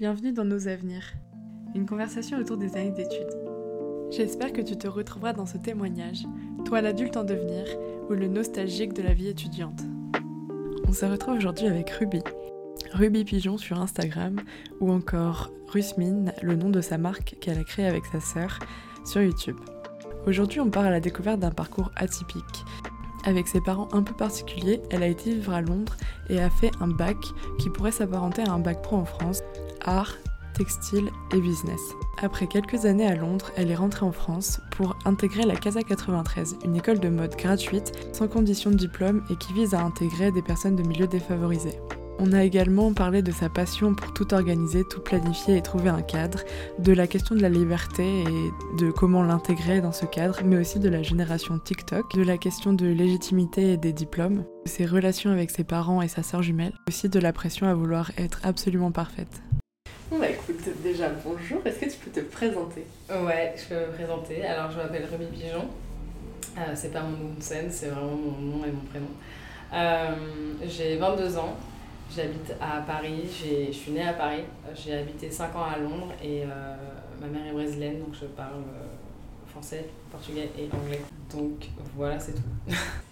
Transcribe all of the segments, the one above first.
Bienvenue dans Nos Avenirs, une conversation autour des années d'études. J'espère que tu te retrouveras dans ce témoignage, toi l'adulte en devenir ou le nostalgique de la vie étudiante. On se retrouve aujourd'hui avec Ruby. Ruby Pigeon sur Instagram ou encore Rusmine, le nom de sa marque qu'elle a créée avec sa sœur, sur YouTube. Aujourd'hui, on part à la découverte d'un parcours atypique. Avec ses parents un peu particuliers, elle a été vivre à Londres et a fait un bac qui pourrait s'apparenter à un bac pro en France, art, textile et business. Après quelques années à Londres, elle est rentrée en France pour intégrer la Casa 93, une école de mode gratuite, sans condition de diplôme et qui vise à intégrer des personnes de milieux défavorisés. On a également parlé de sa passion pour tout organiser, tout planifier et trouver un cadre, de la question de la liberté et de comment l'intégrer dans ce cadre, mais aussi de la génération TikTok, de la question de légitimité et des diplômes, de ses relations avec ses parents et sa sœur jumelle, aussi de la pression à vouloir être absolument parfaite. Bah écoute, déjà bonjour, est-ce que tu peux te présenter? Ouais, je peux me présenter. Alors je m'appelle Ruby Pigeon. Euh, c'est pas mon nom de scène, c'est vraiment mon nom et mon prénom. Euh, j'ai 22 ans, j'habite à Paris, je suis née à Paris, j'ai habité 5 ans à Londres et euh, ma mère est brésilienne donc je parle français, portugais et anglais. Donc voilà, c'est tout.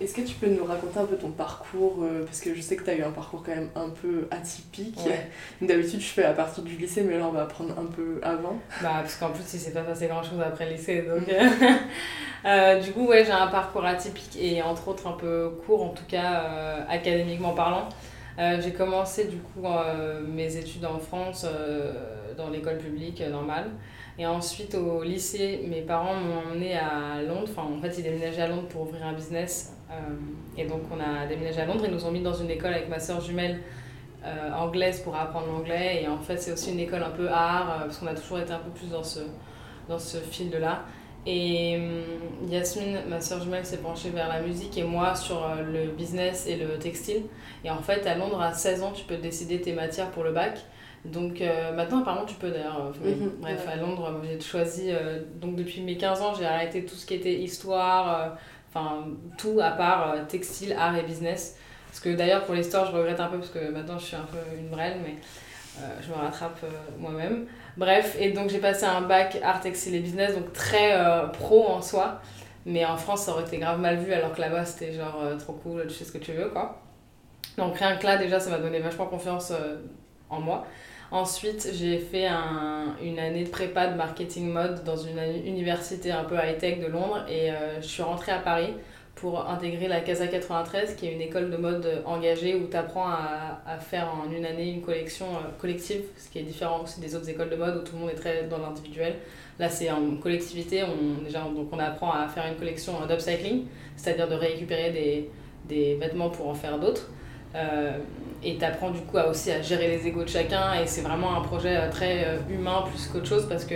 Est-ce que tu peux nous raconter un peu ton parcours euh, Parce que je sais que tu as eu un parcours quand même un peu atypique. D'habitude, je fais à partir du lycée, mais là, on va apprendre un peu avant. Bah, parce qu'en plus, il s'est pas passé grand-chose après le lycée. Donc, mm. euh, du coup, ouais, j'ai un parcours atypique et entre autres un peu court, en tout cas euh, académiquement parlant. j'ai commencé du coup mes études en France dans l'école publique normale. Et ensuite, au lycée, mes parents m'ont emmené à Londres. Enfin, en fait, ils déménageaient à Londres pour ouvrir un business. Euh, et donc, on a déménagé à Londres. Ils nous ont mis dans une école avec ma soeur jumelle euh, anglaise pour apprendre l'anglais. Et en fait, c'est aussi une école un peu art, euh, parce qu'on a toujours été un peu plus dans ce, dans ce fil-là. Et Yasmine, ma soeur jumelle, s'est penchée vers la musique et moi sur le business et le textile. Et en fait, à Londres, à 16 ans, tu peux décider tes matières pour le bac. Donc euh, maintenant, apparemment, tu peux d'ailleurs. Euh, mhm. bref, à Londres, j'ai choisi. Euh, donc depuis mes 15 ans, j'ai arrêté tout ce qui était histoire, enfin tout à part textile, art et business. Parce que d'ailleurs, pour l'histoire, je regrette un peu parce que maintenant je suis un peu une brêle, mais je me rattrape moi-même. Bref, et donc j'ai passé un bac art, textile et business, donc très pro en soi. Mais en France, ça aurait été grave mal vu, alors que là-bas, c'était genre trop cool, tu sais ce que tu veux, quoi. Donc rien que là, déjà, ça m'a donné vachement confiance en moi. Ensuite, j'ai fait un, une année de prépa de marketing mode dans une université un peu high-tech de Londres et euh, je suis rentrée à Paris pour intégrer la Casa 93, qui est une école de mode engagée où tu apprends à, à, faire en une année une collection euh, collective, ce qui est différent aussi des autres écoles de mode où tout le monde est très dans l'individuel. Là, c'est en collectivité, on, déjà, donc on apprend à faire une collection d'upcycling, c'est-à-dire de récupérer des, des vêtements pour en faire d'autres. Euh, et tu apprends du coup à aussi à gérer les égos de chacun et c'est vraiment un projet euh, très euh, humain plus qu'autre chose parce que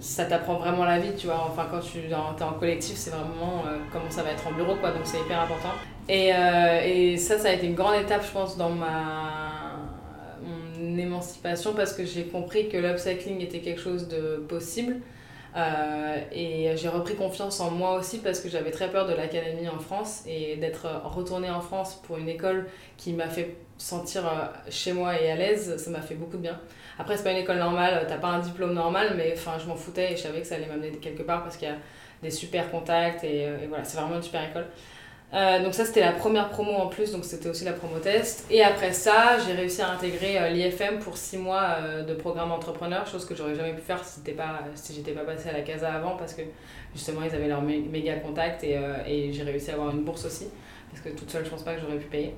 ça t'apprend vraiment la vie, tu vois. Enfin, quand tu es en collectif, c'est vraiment comment ça va être en bureau, quoi. Donc, c'est hyper important. Et, et, ça, ça a été une grande étape, je pense, dans ma mon émancipation parce que j'ai compris que l'upcycling était quelque chose de possible. Euh, et j'ai repris confiance en moi aussi parce que j'avais très peur de l'académie en France et d'être retournée en France pour une école qui m'a fait sentir euh, chez moi et à l'aise, ça m'a fait beaucoup de bien. Après, c'est pas une école normale, t'as pas un diplôme normal, mais enfin, je m'en foutais et je savais que ça allait m'amener quelque part parce qu'il y a des super contacts euh, et voilà, c'est vraiment une super école. Euh, donc ça c'était la première promo en plus, donc c'était aussi la promo test. Et après ça, j'ai réussi à intégrer euh, l'IFM pour 6 mois euh, de programme entrepreneur, chose que j'aurais jamais pu faire si, pas, si j'étais pas passée à la CASA avant, parce que justement ils avaient leur méga contact et, et j'ai réussi à avoir une bourse aussi, parce que toute seule je pense pas que j'aurais pu payer.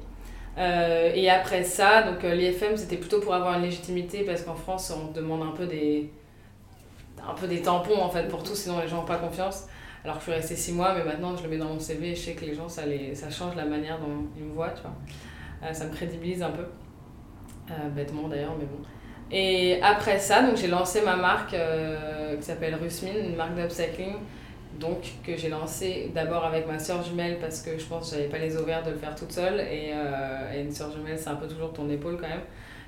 et après ça, donc l'IFM c'était plutôt pour avoir une légitimité, parce qu'en France on demande un peu des, un peu des tampons en fait pour tout, sinon les gens n'ont pas confiance. Alors que je suis restée six mois, mais maintenant je le mets dans mon CV et je sais que les gens, ça, les, ça change la manière dont ils me voient, tu vois. Euh, ça me crédibilise un peu. Euh, bêtement d'ailleurs, mais bon. Et après ça, donc j'ai lancé ma marque euh, qui s'appelle Rusmin, une marque d'upcycling. Donc que j'ai lancé d'abord avec ma soeur jumelle parce que je pense que j'avais pas les ovaires de le faire toute seule. Et, et une soeur jumelle, c'est un peu toujours ton épaule quand même.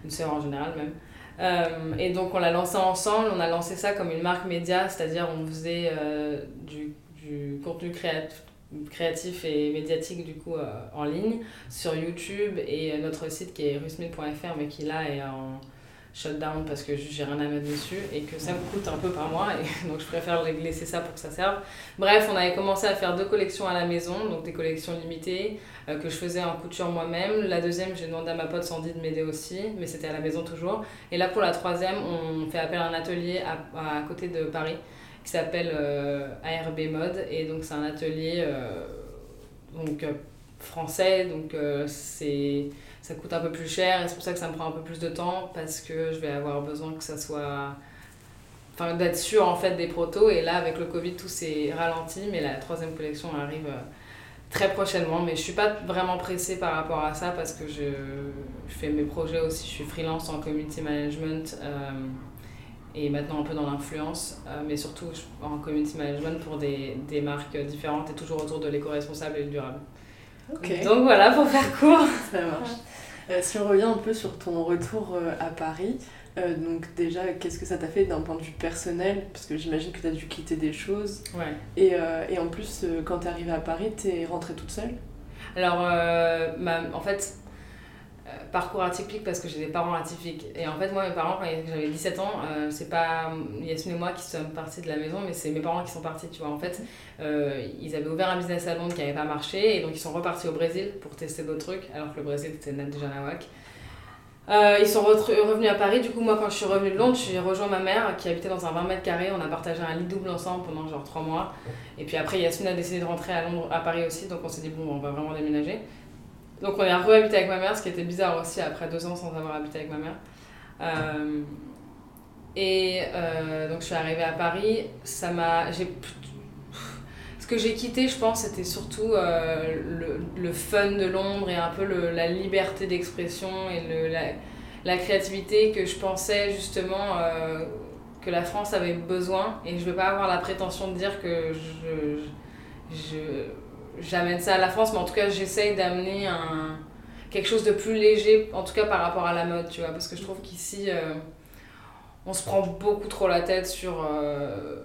Une soeur en général même. Et donc on l'a lancé ensemble, on a lancé ça comme une marque média, c'est-à-dire on faisait du du contenu créatif, et médiatique du coup en ligne sur YouTube et notre site qui est rusmil.fr mais qui là est en shutdown parce que j'ai rien à mettre dessus et que ça me coûte un peu par mois et donc je préfère laisser ça pour que ça serve. Bref, on avait commencé à faire deux collections à la maison, donc des collections limitées euh, que je faisais en couture moi-même. La deuxième, j'ai demandé à ma pote Sandy de m'aider aussi, mais c'était à la maison toujours. Et là pour la troisième, on fait appel à un atelier à, côté de Paris qui s'appelle euh, ARB Mode et donc c'est un atelier euh, donc français donc c'est ça coûte un peu plus cher et c'est pour ça que ça me prend un peu plus de temps parce que je vais avoir besoin que ça soit enfin d'être sûr en fait des protos. Et là avec le Covid tout s'est ralenti mais la troisième collection arrive euh, très prochainement. Mais je suis pas vraiment pressée par rapport à ça parce que je, je fais mes projets aussi. Je suis freelance en community management euh, et maintenant un peu dans l'influence euh, mais surtout en community management pour des, des marques différentes et toujours autour de l'éco-responsable et le durable. Donc voilà pour faire court. Ça marche si on revient un peu sur ton retour euh, à Paris, euh, donc déjà, qu'est-ce que ça t'a fait d'un point de vue personnel? Parce que j'imagine que tu as dû quitter des choses. Ouais. Et, et en plus, quand tu es arrivée à Paris, tu es rentrée toute seule? Alors, ma, en fait, parcours atypique parce que j'ai des parents atypiques. Et en fait, moi, mes parents, quand j'avais 17 ans, euh, c'est pas Yasmine et moi qui sommes partis de la maison, mais c'est mes parents qui sont partis, tu vois. En fait, euh, ils avaient ouvert un business à Londres qui n'avait pas marché, et donc ils sont repartis au Brésil pour tester d'autres trucs, alors que le Brésil, c'était déjà nawak. Euh, ils sont revenus à Paris, du coup, moi, quand je suis revenue de Londres, j'ai rejoint ma mère qui habitait dans un 20 mètres carrés. On a partagé un lit double ensemble pendant genre 3 mois. Et puis après, Yasmine a décidé de rentrer à Londres, à Paris aussi, donc on s'est dit, bon, on va vraiment déménager. Donc on est re-habité avec ma mère, ce qui était bizarre aussi après deux ans sans avoir habité avec ma mère. Euh, et euh, donc je suis arrivée à Paris, ça m'a... Ce que j'ai quitté, je pense, c'était surtout euh, le, le, fun de Londres et un peu le, la liberté d'expression et le, la, la, créativité que je pensais justement que la France avait besoin. Et je ne veux pas avoir la prétention de dire que je, je j'amène ça à la France, mais en tout cas, j'essaye d'amener un, quelque chose de plus léger, en tout cas par rapport à la mode, tu vois, parce que je trouve qu'ici, euh, on se prend beaucoup trop la tête sur euh,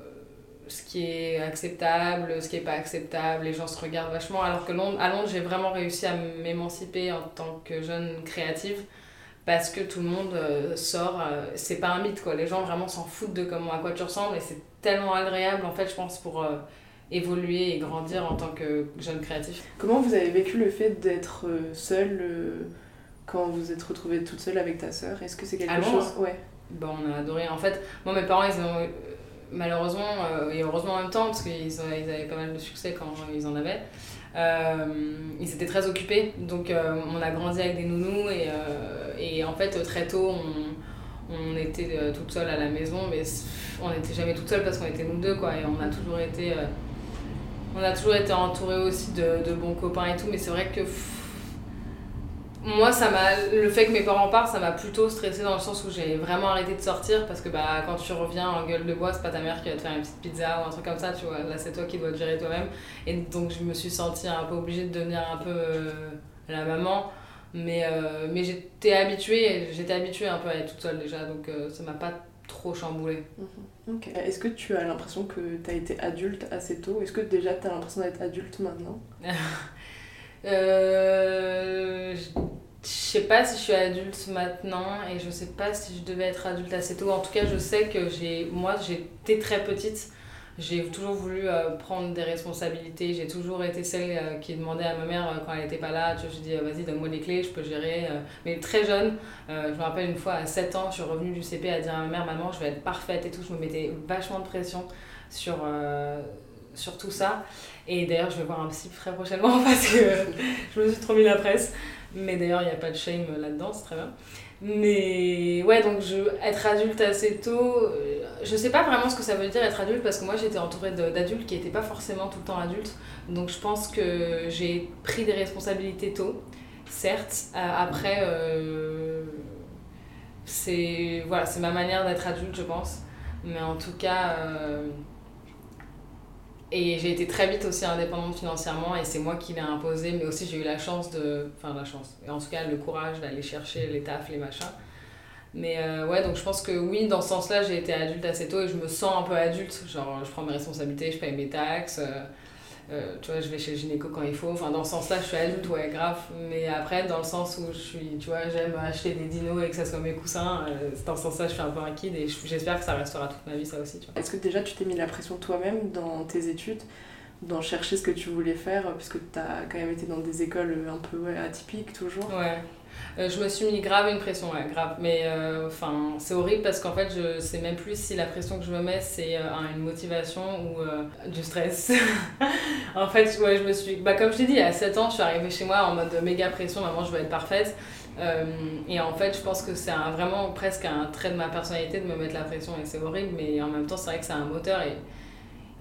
ce qui est acceptable, ce qui est pas acceptable, les gens se regardent vachement, alors que Londres, à Londres, j'ai vraiment réussi à m'émanciper en tant que jeune créative. Parce que tout le monde euh, sort, c'est pas un mythe quoi, les gens vraiment s'en foutent de comment, à quoi tu ressembles et c'est tellement agréable en fait, je pense, pour évoluer et grandir en tant que jeune créatif. Comment vous avez vécu le fait d'être euh, seule euh, quand vous êtes retrouvée toute seule avec ta sœur? Est-ce que c'est quelque chose? Ouais. Bon, on a adoré. En fait, moi, mes parents, ils ont malheureusement et heureusement en même temps, parce qu'ils ils avaient pas mal de succès quand ils en avaient. Euh, ils étaient très occupés, donc on a grandi avec des nounous et, et en fait très tôt on, on était toute seule à la maison, mais on n'était jamais toute seule parce qu'on était nous deux quoi, et on a toujours été on a toujours été entouré aussi de, bons copains et tout, mais c'est vrai que moi, ça m'a le fait que mes parents partent, ça m'a plutôt stressé dans le sens où j'ai vraiment arrêté de sortir parce que bah, quand tu reviens en gueule de bois, c'est pas ta mère qui va te faire une petite pizza ou un truc comme ça, tu vois. Là, c'est toi qui dois te gérer toi-même. Et donc, je me suis sentie un peu obligée de devenir un peu euh, la maman. Mais, euh, mais j'étais habituée, j'étais habituée un peu à être toute seule déjà, donc euh, ça m'a pas trop chamboulé. Mhm. Est-ce que tu as l'impression que tu as été adulte assez tôt? Est-ce que déjà tu as l'impression d'être adulte maintenant? Euh, Je sais pas si je suis adulte maintenant et je sais pas si je devais être adulte assez tôt. En tout cas, je sais que j'ai moi j'étais très petite j'ai toujours voulu euh, prendre des responsabilités. J'ai toujours été celle euh, qui demandait à ma mère euh, quand elle n'était pas là. Tu vois, je dis, vas-y, donne-moi les clés, je peux gérer. mais très jeune, je me rappelle une fois à 7 ans, je suis revenue du CP à dire à ma mère, maman, je vais être parfaite et tout. Je me mettais vachement de pression sur, sur tout ça. Et d'ailleurs, je vais voir un psy très prochainement parce que je me suis trop mis la presse. Mais d'ailleurs, il n'y a pas de shame là-dedans, c'est très bien. Mais ouais, donc je, être adulte assez tôt, euh, je sais pas vraiment ce que ça veut dire être adulte parce que moi j'étais entourée d'adultes qui n'étaient pas forcément tout le temps adultes. Donc je pense que j'ai pris des responsabilités tôt, certes. Euh, après, euh, c'est voilà, ma manière d'être adulte, je pense. Mais en tout cas, et j'ai été très vite aussi indépendante financièrement et c'est moi qui l'ai imposé, mais aussi j'ai eu la chance de. Enfin, la chance. Et en tout cas, le courage d'aller chercher les tafs, les machins. Mais euh, ouais, donc je pense que oui, dans ce sens-là, j'ai été adulte assez tôt et je me sens un peu adulte. Genre, je prends mes responsabilités, je paye mes taxes. Euh, euh, tu vois, je vais chez le gynéco quand il faut. Enfin, dans ce sens-là, je suis adulte, ouais, grave. Mais après, dans le sens où je suis, tu vois, j'aime acheter des dinos et que ça soit mes coussins, euh, dans ce sens-là, je suis un peu inquiète et j'espère que ça restera toute ma vie, ça aussi, tu vois. Est-ce que déjà, tu t'es mis la pression toi-même dans tes études d'en chercher ce que tu voulais faire, puisque tu as quand même été dans des écoles un peu atypiques toujours? Ouais. Euh, je me suis mis grave une pression, grave. Mais euh, enfin, c'est horrible parce qu'en fait, je sais même plus si la pression que je me mets, c'est euh, une motivation ou du stress. en fait, ouais, je me suis. Bah, comme je t'ai dit, à 7 ans, je suis arrivée chez moi en mode méga pression, maman, je veux être parfaite. et en fait, je pense que c'est vraiment presque un trait de ma personnalité de me mettre la pression et c'est horrible, mais en même temps, c'est vrai que c'est un moteur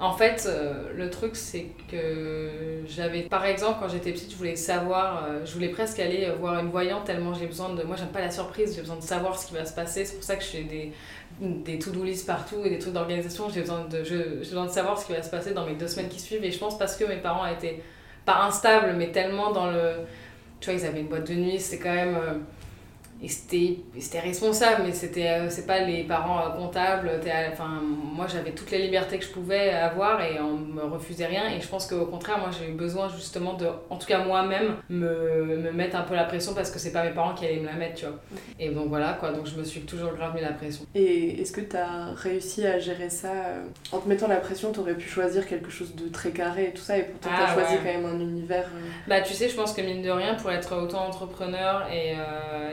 en fait, euh, le truc, c'est que j'avais, par exemple, quand j'étais petite, je voulais savoir, euh, je voulais presque aller voir une voyante tellement j'ai besoin de. Moi, j'aime pas la surprise, j'ai besoin de savoir ce qui va se passer. C'est pour ça que je fais des, des to-do partout et des trucs d'organisation. J'ai besoin, de, besoin de savoir ce qui va se passer dans mes deux semaines qui suivent. Et je pense parce que mes parents étaient pas instables, mais tellement dans le. Tu vois, ils avaient une boîte de nuit, c'est quand même. Euh, et c'était responsable mais c'était euh, c'est pas les parents euh, comptables enfin moi j'avais toutes les libertés que je pouvais avoir et on me refusait rien. Et je pense qu'au contraire moi j'ai eu besoin justement de en tout cas moi-même me, me mettre un peu la pression parce que c'est pas mes parents qui allaient me la mettre tu vois. Et donc voilà quoi. Donc je me suis toujours grave mis la pression. Et est-ce que tu as réussi à gérer ça euh, en te mettant la pression tu aurais pu choisir quelque chose de très carré et tout ça et pourtant tu as ah choisi quand même un univers bah tu sais je pense que mine de rien pour être autant entrepreneur et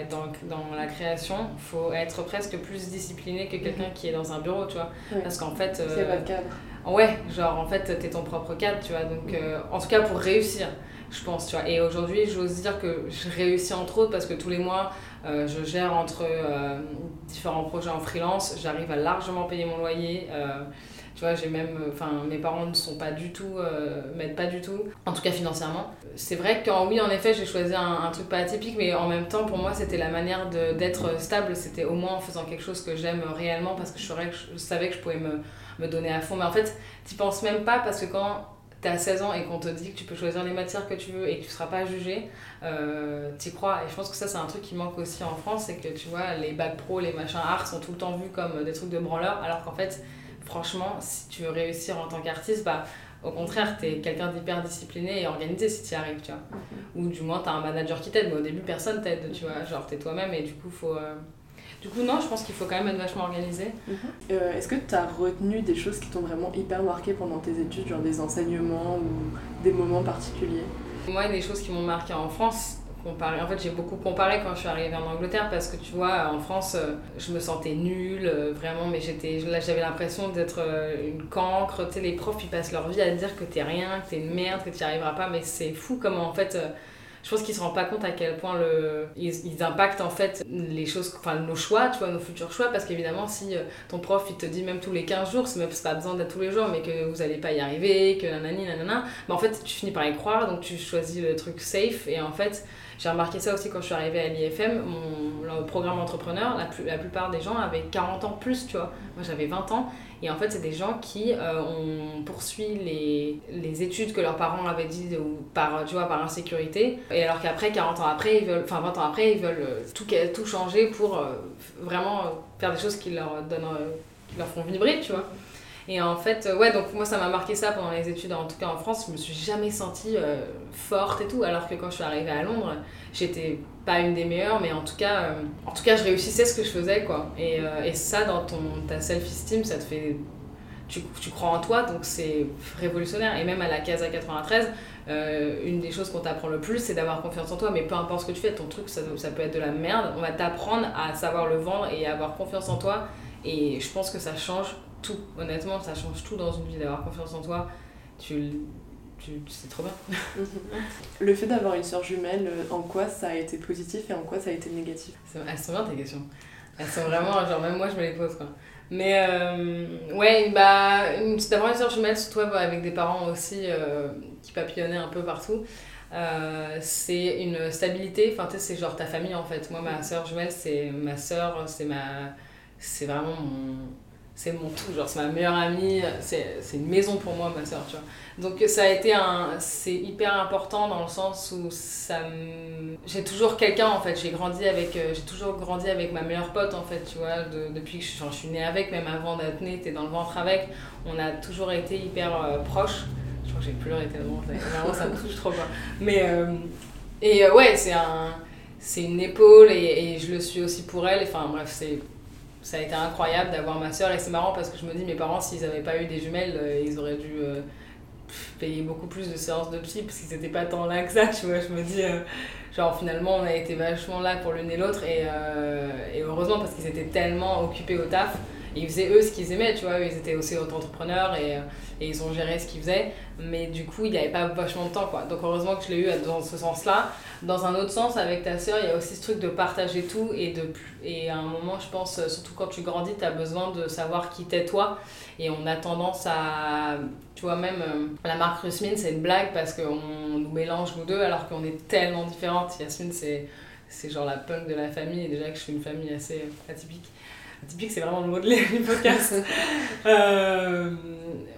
dans dans la création, il faut être presque plus discipliné que quelqu'un mhm. qui est dans un bureau, tu vois. Parce qu'en fait. c'est euh, votre cadre. Ouais, genre en fait, t'es ton propre cadre, tu vois. Donc, euh, en tout cas, pour réussir, je pense, tu vois. Et aujourd'hui, j'ose dire que je réussis entre autres parce que tous les mois, euh, je gère entre différents projets en freelance, j'arrive à largement payer mon loyer. Tu vois, j'ai même. Enfin, mes parents ne sont pas du tout. Euh, m'aident pas du tout. En tout cas, financièrement. C'est vrai que, oui, en effet, j'ai choisi un, truc pas atypique, mais en même temps, pour moi, c'était la manière d'être stable. C'était au moins en faisant quelque chose que j'aime réellement parce que je, savais que je pouvais me, me donner à fond. Mais en fait, tu penses même pas parce que quand tu as 16 ans et qu'on te dit que tu peux choisir les matières que tu veux et que tu seras pas jugé, euh, tu crois. Et je pense que ça, c'est un truc qui manque aussi en France, c'est que tu vois, les bacs pro, les machins arts sont tout le temps vus comme des trucs de branleurs, alors qu'en fait, franchement, si tu veux réussir en tant qu'artiste, bah, au contraire, tu es quelqu'un d'hyper discipliné et organisé si tu y arrives, tu vois. Ou du moins, tu as un manager qui t'aide, mais au début, personne t'aide, tu vois. Genre, tu es toi-même et du coup, faut. Euh, du coup, non, je pense qu'il faut quand même être vachement organisé. Mhm. Euh, est-ce que tu as retenu des choses qui t'ont vraiment hyper marqué pendant tes études, genre des enseignements ou des moments particuliers? Moi, des choses qui m'ont marqué en France, en fait, j'ai beaucoup comparé quand je suis arrivée en Angleterre parce que tu vois, en France, euh, je me sentais nulle, euh, vraiment, mais j'étais là, j'avais l'impression d'être euh, une cancre. Tu sais, les profs, ils passent leur vie à dire que t'es rien, que t'es une merde, que tu n'y arriveras pas, mais c'est fou comment en fait je pense qu'ils se rendent pas compte à quel point le, ils, impactent en fait les choses, enfin nos choix, tu vois, nos futurs choix, parce qu'évidemment, si euh, ton prof il te dit même tous les 15 jours, c'est même pas besoin d'être tous les jours, mais que vous allez pas y arriver, que nanani, nanana, mais en fait, tu finis par y croire, donc tu choisis le truc safe, et en fait, j'ai remarqué ça aussi quand je suis arrivée à l'IFM, mon programme entrepreneur, la, la plupart des gens avaient 40 ans plus, tu vois. Moi j'avais 20 ans, et en fait, c'est des gens qui euh, ont poursuivi les, les, études que leurs parents avaient dit ou par, tu vois, par insécurité. Et alors qu'après, 40 ans après, ils veulent, enfin 20 ans après, ils veulent euh, tout, tout changer pour euh, vraiment faire des choses qui leur, donnent, qui leur font vibrer, tu vois. Et en fait, ouais, donc moi ça m'a marqué ça pendant les études, en tout cas en France, je me suis jamais sentie forte et tout, alors que quand je suis arrivée à Londres, j'étais pas une des meilleures, mais en tout cas, euh, en tout cas je réussissais ce que je faisais, quoi. Et, euh, et ça, dans ton, ta self-esteem, ça te fait... Tu, crois en toi, donc c'est révolutionnaire. Et même à la Casa 93, euh, une des choses qu'on t'apprend le plus, c'est d'avoir confiance en toi. Mais peu importe ce que tu fais, ton truc, ça, ça peut être de la merde. On va t'apprendre à savoir le vendre et à avoir confiance en toi. Et je pense que ça change tout. Honnêtement, ça change tout dans une vie d'avoir confiance en toi. Tu c'est trop bien. le fait d'avoir une soeur jumelle, euh, en quoi ça a été positif et en quoi ça a été négatif? Elles sont bien tes questions. Elles sont vraiment, genre même moi je me les pose quoi. Mais euh, ouais, bah, d'avoir une soeur jumelle, surtout avec des parents aussi euh, qui papillonnaient un peu partout, c'est une stabilité. Enfin, tu sais, c'est genre ta famille en fait. Moi, ma soeur jumelle, c'est ma soeur, c'est ma. C'est vraiment mon c'est mon tout, genre c'est ma meilleure amie, c'est une maison pour moi, ma soeur, tu vois. Donc ça a été un... C'est hyper important dans le sens où ça J'ai toujours quelqu'un, en fait, j'ai grandi avec... Euh, j'ai toujours grandi avec ma meilleure pote, en fait, tu vois, depuis que je, je, suis née avec, même avant d'être née, t'es dans le ventre avec, on a toujours été hyper euh, proches. Je crois que j'ai pleuré tellement, vraiment ça me touche trop quoi. Mais, et ouais, c'est un c'est une épaule et, et, je le suis aussi pour elle. Enfin bref, c'est ça a été incroyable d'avoir ma soeur et c'est marrant parce que je me dis mes parents s'ils n'avaient pas eu des jumelles euh, ils auraient dû euh, payer beaucoup plus de séances de psy parce qu'ils n'étaient pas tant là que ça tu vois. Je me dis euh, genre finalement on a été vachement là pour l'une et l'autre et, et, heureusement parce qu'ils étaient tellement occupés au taf ils faisaient eux ce qu'ils aimaient tu vois ils étaient aussi auto-entrepreneurs et, et, ils ont géré ce qu'ils faisaient mais du coup il n'y avait pas vachement de temps quoi donc heureusement que je l'ai eu dans ce sens là dans un autre sens, avec ta sœur, il y a aussi ce truc de partager tout et, de, et à un moment, je pense, surtout quand tu grandis, tu as besoin de savoir qui t'es toi. Et on a tendance à. Tu vois, même euh, la marque Yasmine, c'est une blague parce qu'on nous mélange nous deux alors qu'on est tellement différentes. Yasmine, c'est, c'est genre la punk de la famille et déjà que je suis une famille assez atypique. Atypique, c'est vraiment le mot de podcast. euh,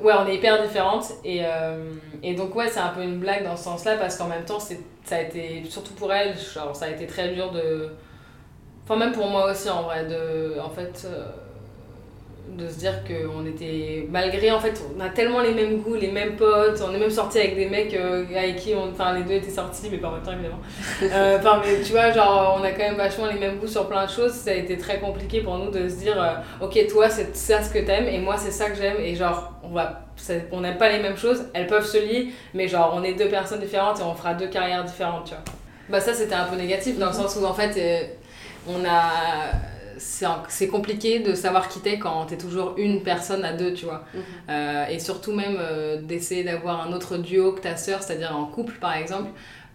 ouais, on est hyper différentes. Et, euh, et donc, ouais, c'est un peu une blague dans ce sens-là parce qu'en même temps, ça a été, surtout pour elle, genre, ça a été très dur de. Enfin, même pour moi aussi, en vrai, de. En fait. Euh, de se dire qu'on était malgré en fait on a tellement les mêmes goûts les mêmes potes on est même sortis avec des mecs euh, avec qui on enfin les deux étaient sortis mais pas en même temps évidemment. Euh, enfin mais tu vois genre on a quand même vachement les mêmes goûts sur plein de choses ça a été très compliqué pour nous de se dire euh, ok toi c'est ça ce que t'aimes et moi c'est ça que j'aime et genre on va on n'aime pas les mêmes choses elles peuvent se lier mais genre on est deux personnes différentes et on fera deux carrières différentes tu vois. Bah ça c'était un peu négatif dans le sens où en fait on a c'est compliqué de savoir qui t'es quand t'es toujours une personne à deux, tu vois. Mhm. Euh, et surtout même euh, d'essayer d'avoir un autre duo que ta sœur, c'est-à-dire en couple par exemple.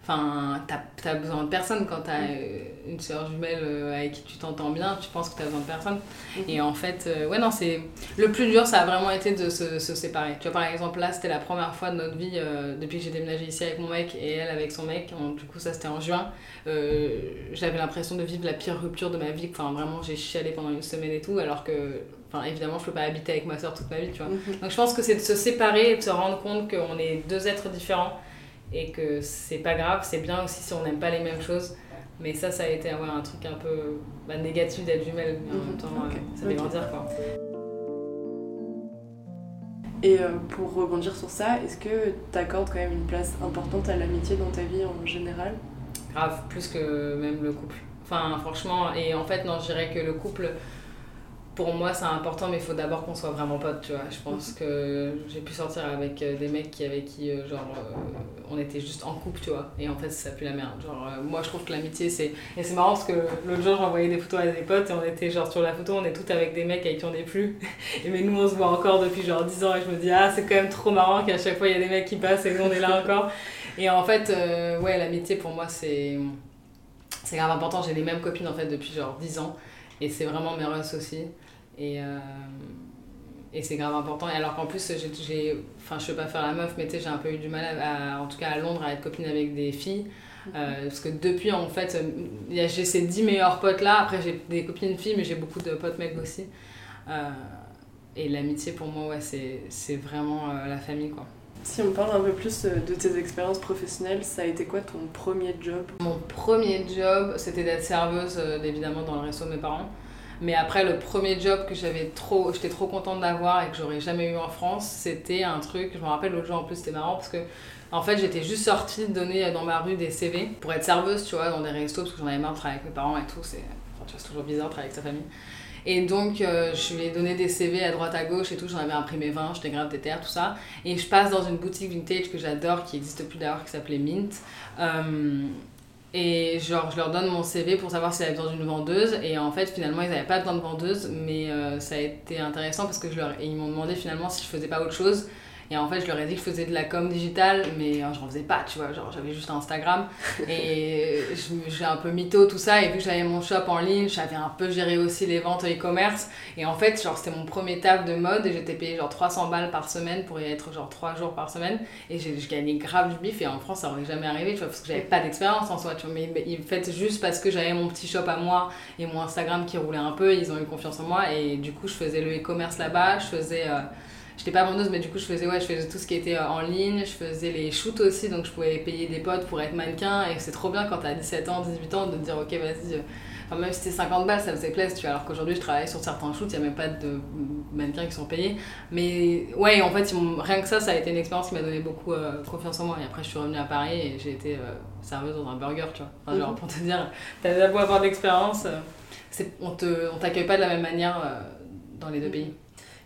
Enfin, t'as as besoin de personne quand t'as euh, une soeur jumelle avec qui tu t'entends bien, tu penses que t'as besoin de personne. Mhm. Et en fait, ouais, non, c'est. Le plus dur, ça a vraiment été de se, se séparer. Tu vois, par exemple, là, c'était la première fois de notre vie depuis que j'ai déménagé ici avec mon mec et elle avec son mec. du coup, ça, c'était en juin. Euh, j'avais l'impression de vivre la pire rupture de ma vie. Enfin, vraiment, j'ai chialé pendant une semaine et tout, alors que, enfin, évidemment, je peux pas habiter avec ma soeur toute ma vie, tu vois. Mhm. Donc, je pense que c'est de se séparer et de se rendre compte qu'on est deux êtres différents et que c'est pas grave, c'est bien aussi si on n'aime pas les mêmes choses. Mais ça, ça a été ouais, un truc un peu bah, négatif d'être jumelle, mais en même mhm. temps, euh, ça fait grandir quoi. Et euh, pour rebondir sur ça, est-ce que tu accordes quand même une place importante à l'amitié dans ta vie en général? Grave, plus que même le couple. Enfin, franchement, et en fait, non, je dirais que le couple, pour moi, c'est important, mais il faut d'abord qu'on soit vraiment potes, tu vois. Je pense mhm. que j'ai pu sortir avec euh, des mecs qui, avec qui, euh, genre, euh, on était juste en couple, tu vois. Et en fait, ça pue la merde. Genre, moi, je trouve que l'amitié, c'est. Et c'est marrant parce que l'autre jour, j'envoyais des photos à des potes et on était, genre, sur la photo, on est toutes avec des mecs avec qui on n'est plus. Et mais nous, on se voit encore depuis, genre, 10 ans et je me dis, ah, c'est quand même trop marrant qu'à chaque fois, il y a des mecs qui passent et nous, on est là encore. Et en fait, euh, ouais, l'amitié pour moi, c'est c'est grave important. J'ai les mêmes copines en fait depuis genre 10 ans. Et c'est vraiment mes russes aussi. Et, euh, et c'est grave important. Et alors qu'en plus, j'ai. Enfin, je veux pas faire la meuf, mais j'ai un peu eu du mal, à, en tout cas à Londres, à être copine avec des filles. Euh, parce que depuis, en fait, j'ai ces 10 meilleurs potes là. Après, j'ai des copines filles, mais j'ai beaucoup de potes mecs aussi. et l'amitié, pour moi, ouais, c'est vraiment la famille, quoi. Si on parle un peu plus euh, de tes expériences professionnelles, ça a été quoi ton premier job? Mon premier job, c'était d'être serveuse, euh, évidemment, dans le resto de mes parents. Mais après, le premier job que j'avais trop, j'étais trop contente d'avoir et que j'aurais jamais eu en France, c'était un truc, je me rappelle l'autre jour en plus, c'était marrant parce que en fait, j'étais juste sortie de donner dans ma rue des CV pour être serveuse, tu vois, dans des restos parce que j'en avais marre de travailler avec mes parents et tout. C'est, c'est toujours bizarre de travailler avec sa famille. Et donc, euh, je lui ai donné des CV à droite à gauche et tout. J'en avais imprimé 20, j'étais grave déter, tout ça. Et je passe dans une boutique vintage que j'adore, qui n'existe plus d'ailleurs, qui s'appelait Mint. Euh, et genre, je leur donne mon CV pour savoir s'ils avaient besoin d'une vendeuse. Et en fait, finalement, ils n'avaient pas besoin de vendeuse. Mais euh, ça a été intéressant parce que je leur... ils m'ont demandé finalement si je faisais pas autre chose. Et en fait, je leur ai dit que je faisais de la com digitale, mais euh, je n'en faisais pas, tu vois. Genre, j'avais juste Instagram. Et j'ai un peu mytho, tout ça. Et vu que j'avais mon shop en ligne, j'avais un peu géré aussi les ventes e-commerce. Et en fait, genre, c'était mon premier taf de mode. Et j'étais payée genre 300 balles par semaine pour y être genre 3 jours par semaine. Et j'ai gagné grave du bif. Et en France, ça aurait jamais arrivé, tu vois, parce que j'avais pas d'expérience en soi, tu vois. Mais, en fait, juste parce que j'avais mon petit shop à moi et mon Instagram qui roulait un peu, ils ont eu confiance en moi. Et du coup, je faisais le e-commerce là-bas. Je faisais. Euh, j'étais pas vendeuse mais du coup je faisais ouais je faisais tout ce qui était euh, en ligne je faisais les shoots aussi donc je pouvais payer des potes pour être mannequin et c'est trop bien quand t'as 17 ans 18 ans de te dire ok vas-y euh, Enfin, même si c'était 50 balles, ça faisait plaisir, tu vois. Alors qu'aujourd'hui, je travaille sur certains shoots, il n'y a même pas de mannequins qui sont payés. Mais ouais, en fait, rien que ça, ça a été une expérience qui m'a donné beaucoup euh, confiance en moi. Et après, je suis revenue à Paris et j'ai été euh, serveuse dans un burger, tu vois. Enfin, genre, mhm. pour te dire, t'as beau avoir d'expérience, euh, on t'accueille pas de la même manière dans les deux pays.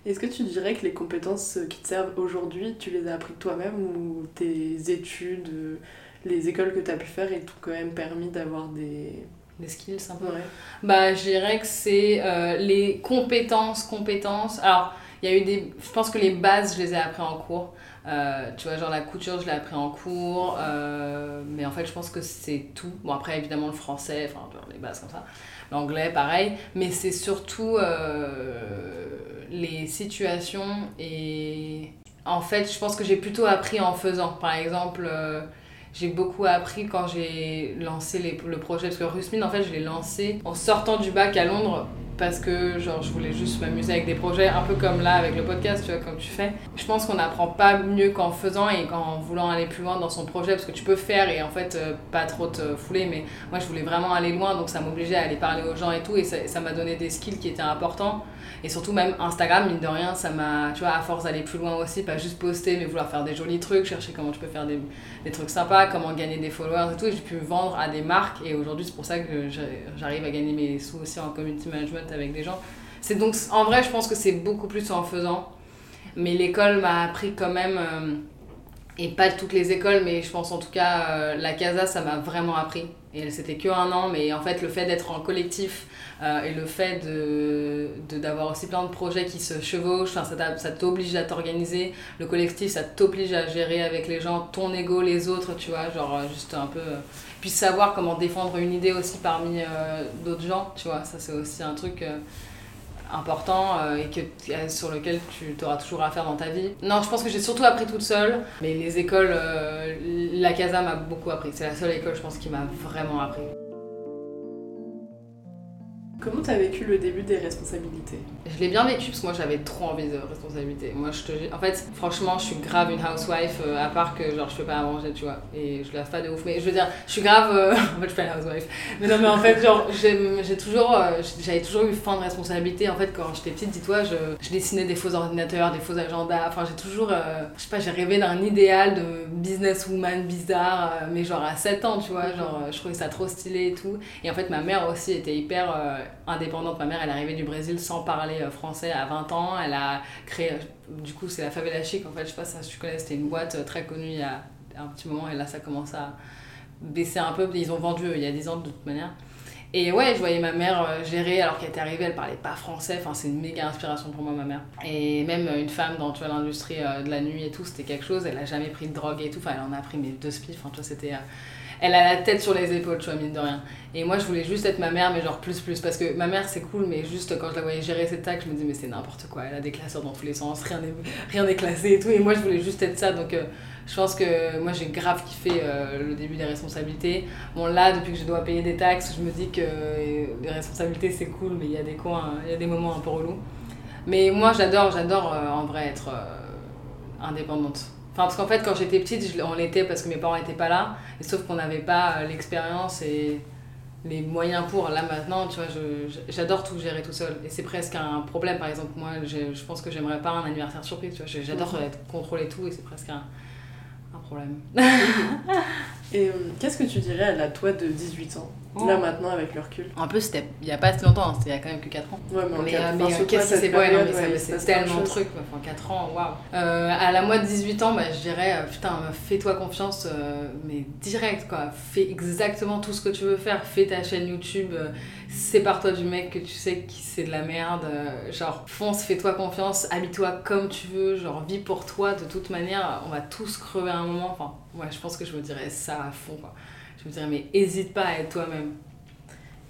Est-ce que tu dirais que les compétences qui te servent aujourd'hui, tu les as apprises toi-même ou tes études, les écoles que tu as pu faire, et t'ont quand même permis d'avoir des des skills un peu? Bah, je dirais que c'est euh, les compétences, compétences. Alors, il y a eu des. Je pense que les bases, je les ai appris en cours. Euh, tu vois, genre la couture, je l'ai appris en cours. Euh, mais en fait, je pense que c'est tout. Bon, après, évidemment, le français, enfin, les bases comme ça. L'anglais, pareil. Mais c'est surtout les situations et. En fait, je pense que j'ai plutôt appris en faisant. Par exemple j'ai beaucoup appris quand j'ai lancé le projet. Parce que Rusmin, en fait, je l'ai lancé en sortant du bac à Londres parce que genre je voulais juste m'amuser avec des projets un peu comme là avec le podcast tu vois comme tu fais je pense qu'on n'apprend pas mieux qu'en faisant et qu'en voulant aller plus loin dans son projet parce que tu peux faire et en fait euh, pas trop te fouler mais moi je voulais vraiment aller loin donc ça m'obligeait à aller parler aux gens et tout et ça m'a donné des skills qui étaient importants et surtout, même Instagram, mine de rien, ça m'a, tu vois, à force d'aller plus loin aussi, pas juste poster, mais vouloir faire des jolis trucs, chercher comment tu peux faire des, des trucs sympas, comment gagner des followers et tout. J'ai pu vendre à des marques. Et aujourd'hui, c'est pour ça que j'arrive à gagner mes sous aussi en community management avec des gens. C'est donc, en vrai, je pense que c'est beaucoup plus en faisant. Mais l'école m'a appris quand même. Euh, et pas toutes les écoles, mais je pense en tout cas, euh, la Casa, ça m'a vraiment appris. Et c'était que un an, mais en fait, le fait d'être en collectif euh, et le fait d'avoir de, aussi plein de projets qui se chevauchent, ça t'oblige à t'organiser. Le collectif, ça t'oblige à gérer avec les gens, ton ego, les autres, tu vois, genre euh, juste un peu. puis savoir comment défendre une idée aussi parmi d'autres gens, tu vois, ça c'est aussi un truc important euh, et que, euh, sur lequel tu auras toujours à faire dans ta vie. Non, je pense que j'ai surtout appris toute seule, mais les écoles, euh, la Casa m'a beaucoup appris. C'est la seule école, je pense, qui m'a vraiment appris. Comment t'as vécu le début des responsabilités? Je l'ai bien vécu parce que moi j'avais trop envie de responsabilité. Moi je te en fait franchement je suis grave une housewife euh, à part que genre je fais pas à manger tu vois. Et je lave pas de ouf. Mais je veux dire je suis grave euh, en fait je suis pas une housewife. Mais non mais en fait genre j'ai toujours euh, j'avais toujours eu faim de responsabilité. En fait quand j'étais petite dis-toi je, je, dessinais des faux ordinateurs des faux agendas. Enfin j'ai toujours je sais pas j'ai rêvé d'un idéal de businesswoman bizarre mais genre à 7 ans tu vois. Genre je trouvais ça trop stylé et tout. Et en fait ma mère aussi était hyper indépendante. Ma mère, elle est arrivée du Brésil sans parler euh, français à 20 ans. Elle a créé, du coup, c'est la Favela Chic, en fait, je sais pas si tu connais, c'était une boîte euh, très connue il y a un petit moment, et là, ça commence à baisser un peu. Ils ont vendu euh, il y a 10 ans, de toute manière. Et ouais, je voyais ma mère gérer alors qu'elle était arrivée, elle parlait pas français. Enfin, c'est une méga inspiration pour moi, ma mère. Et même une femme dans l'industrie de la nuit et tout, c'était quelque chose. Elle a jamais pris de drogue et tout. Enfin, elle en a pris mes deux spiffs. Enfin, tu vois, c'était elle a la tête sur les épaules, tu vois, mine de rien. Et moi, je voulais juste être ma mère, mais genre plus, plus. Parce que ma mère, c'est cool, mais juste quand je la voyais gérer ses tacs, je me disais, mais c'est n'importe quoi. Elle a des classeurs dans tous les sens, rien n'est, rien classé et tout. Et moi, je voulais juste être ça. Donc, euh, je pense que moi, j'ai grave kiffé euh, le début des responsabilités. Bon, là, depuis que je dois payer des taxes, je me dis que euh, les responsabilités, c'est cool, mais il y a des coins, il y a des moments un peu relous. Mais moi, j'adore, j'adore en vrai être indépendante. Enfin, parce qu'en fait, quand j'étais petite, on l'était parce que mes parents n'étaient pas là. Et sauf qu'on n'avait pas euh, l'expérience et les moyens pour. Là, maintenant, tu vois, j'adore tout gérer tout seul. Et c'est presque un problème. Par exemple, moi, je pense que j'aimerais pas un anniversaire surprise. Tu vois, j'adore contrôler tout et c'est presque un, un problème. et euh, qu'est-ce que tu dirais à la toi de 18 ans? Là maintenant avec le recul. En plus, c'était il n'y a pas si longtemps, hein, c'était il y a quand même que 4 ans. Ouais, mais, mais, euh, mais qu'est-ce que c'est ouais, c'est tellement de trucs, enfin 4 ans, waouh. Euh, à la moitié de 18 ans, bah, je dirais, euh, putain, fais-toi confiance, mais direct quoi. Fais exactement tout ce que tu veux faire. Fais ta chaîne YouTube, sépare-toi du mec que tu sais qui c'est de la merde. genre, fonce, fais-toi confiance, habille-toi comme tu veux, genre, vis pour toi de toute manière. On va tous crever à un moment. Enfin, ouais, je pense que je me dirais ça à fond quoi. Je me dirais, mais hésite pas à être toi-même.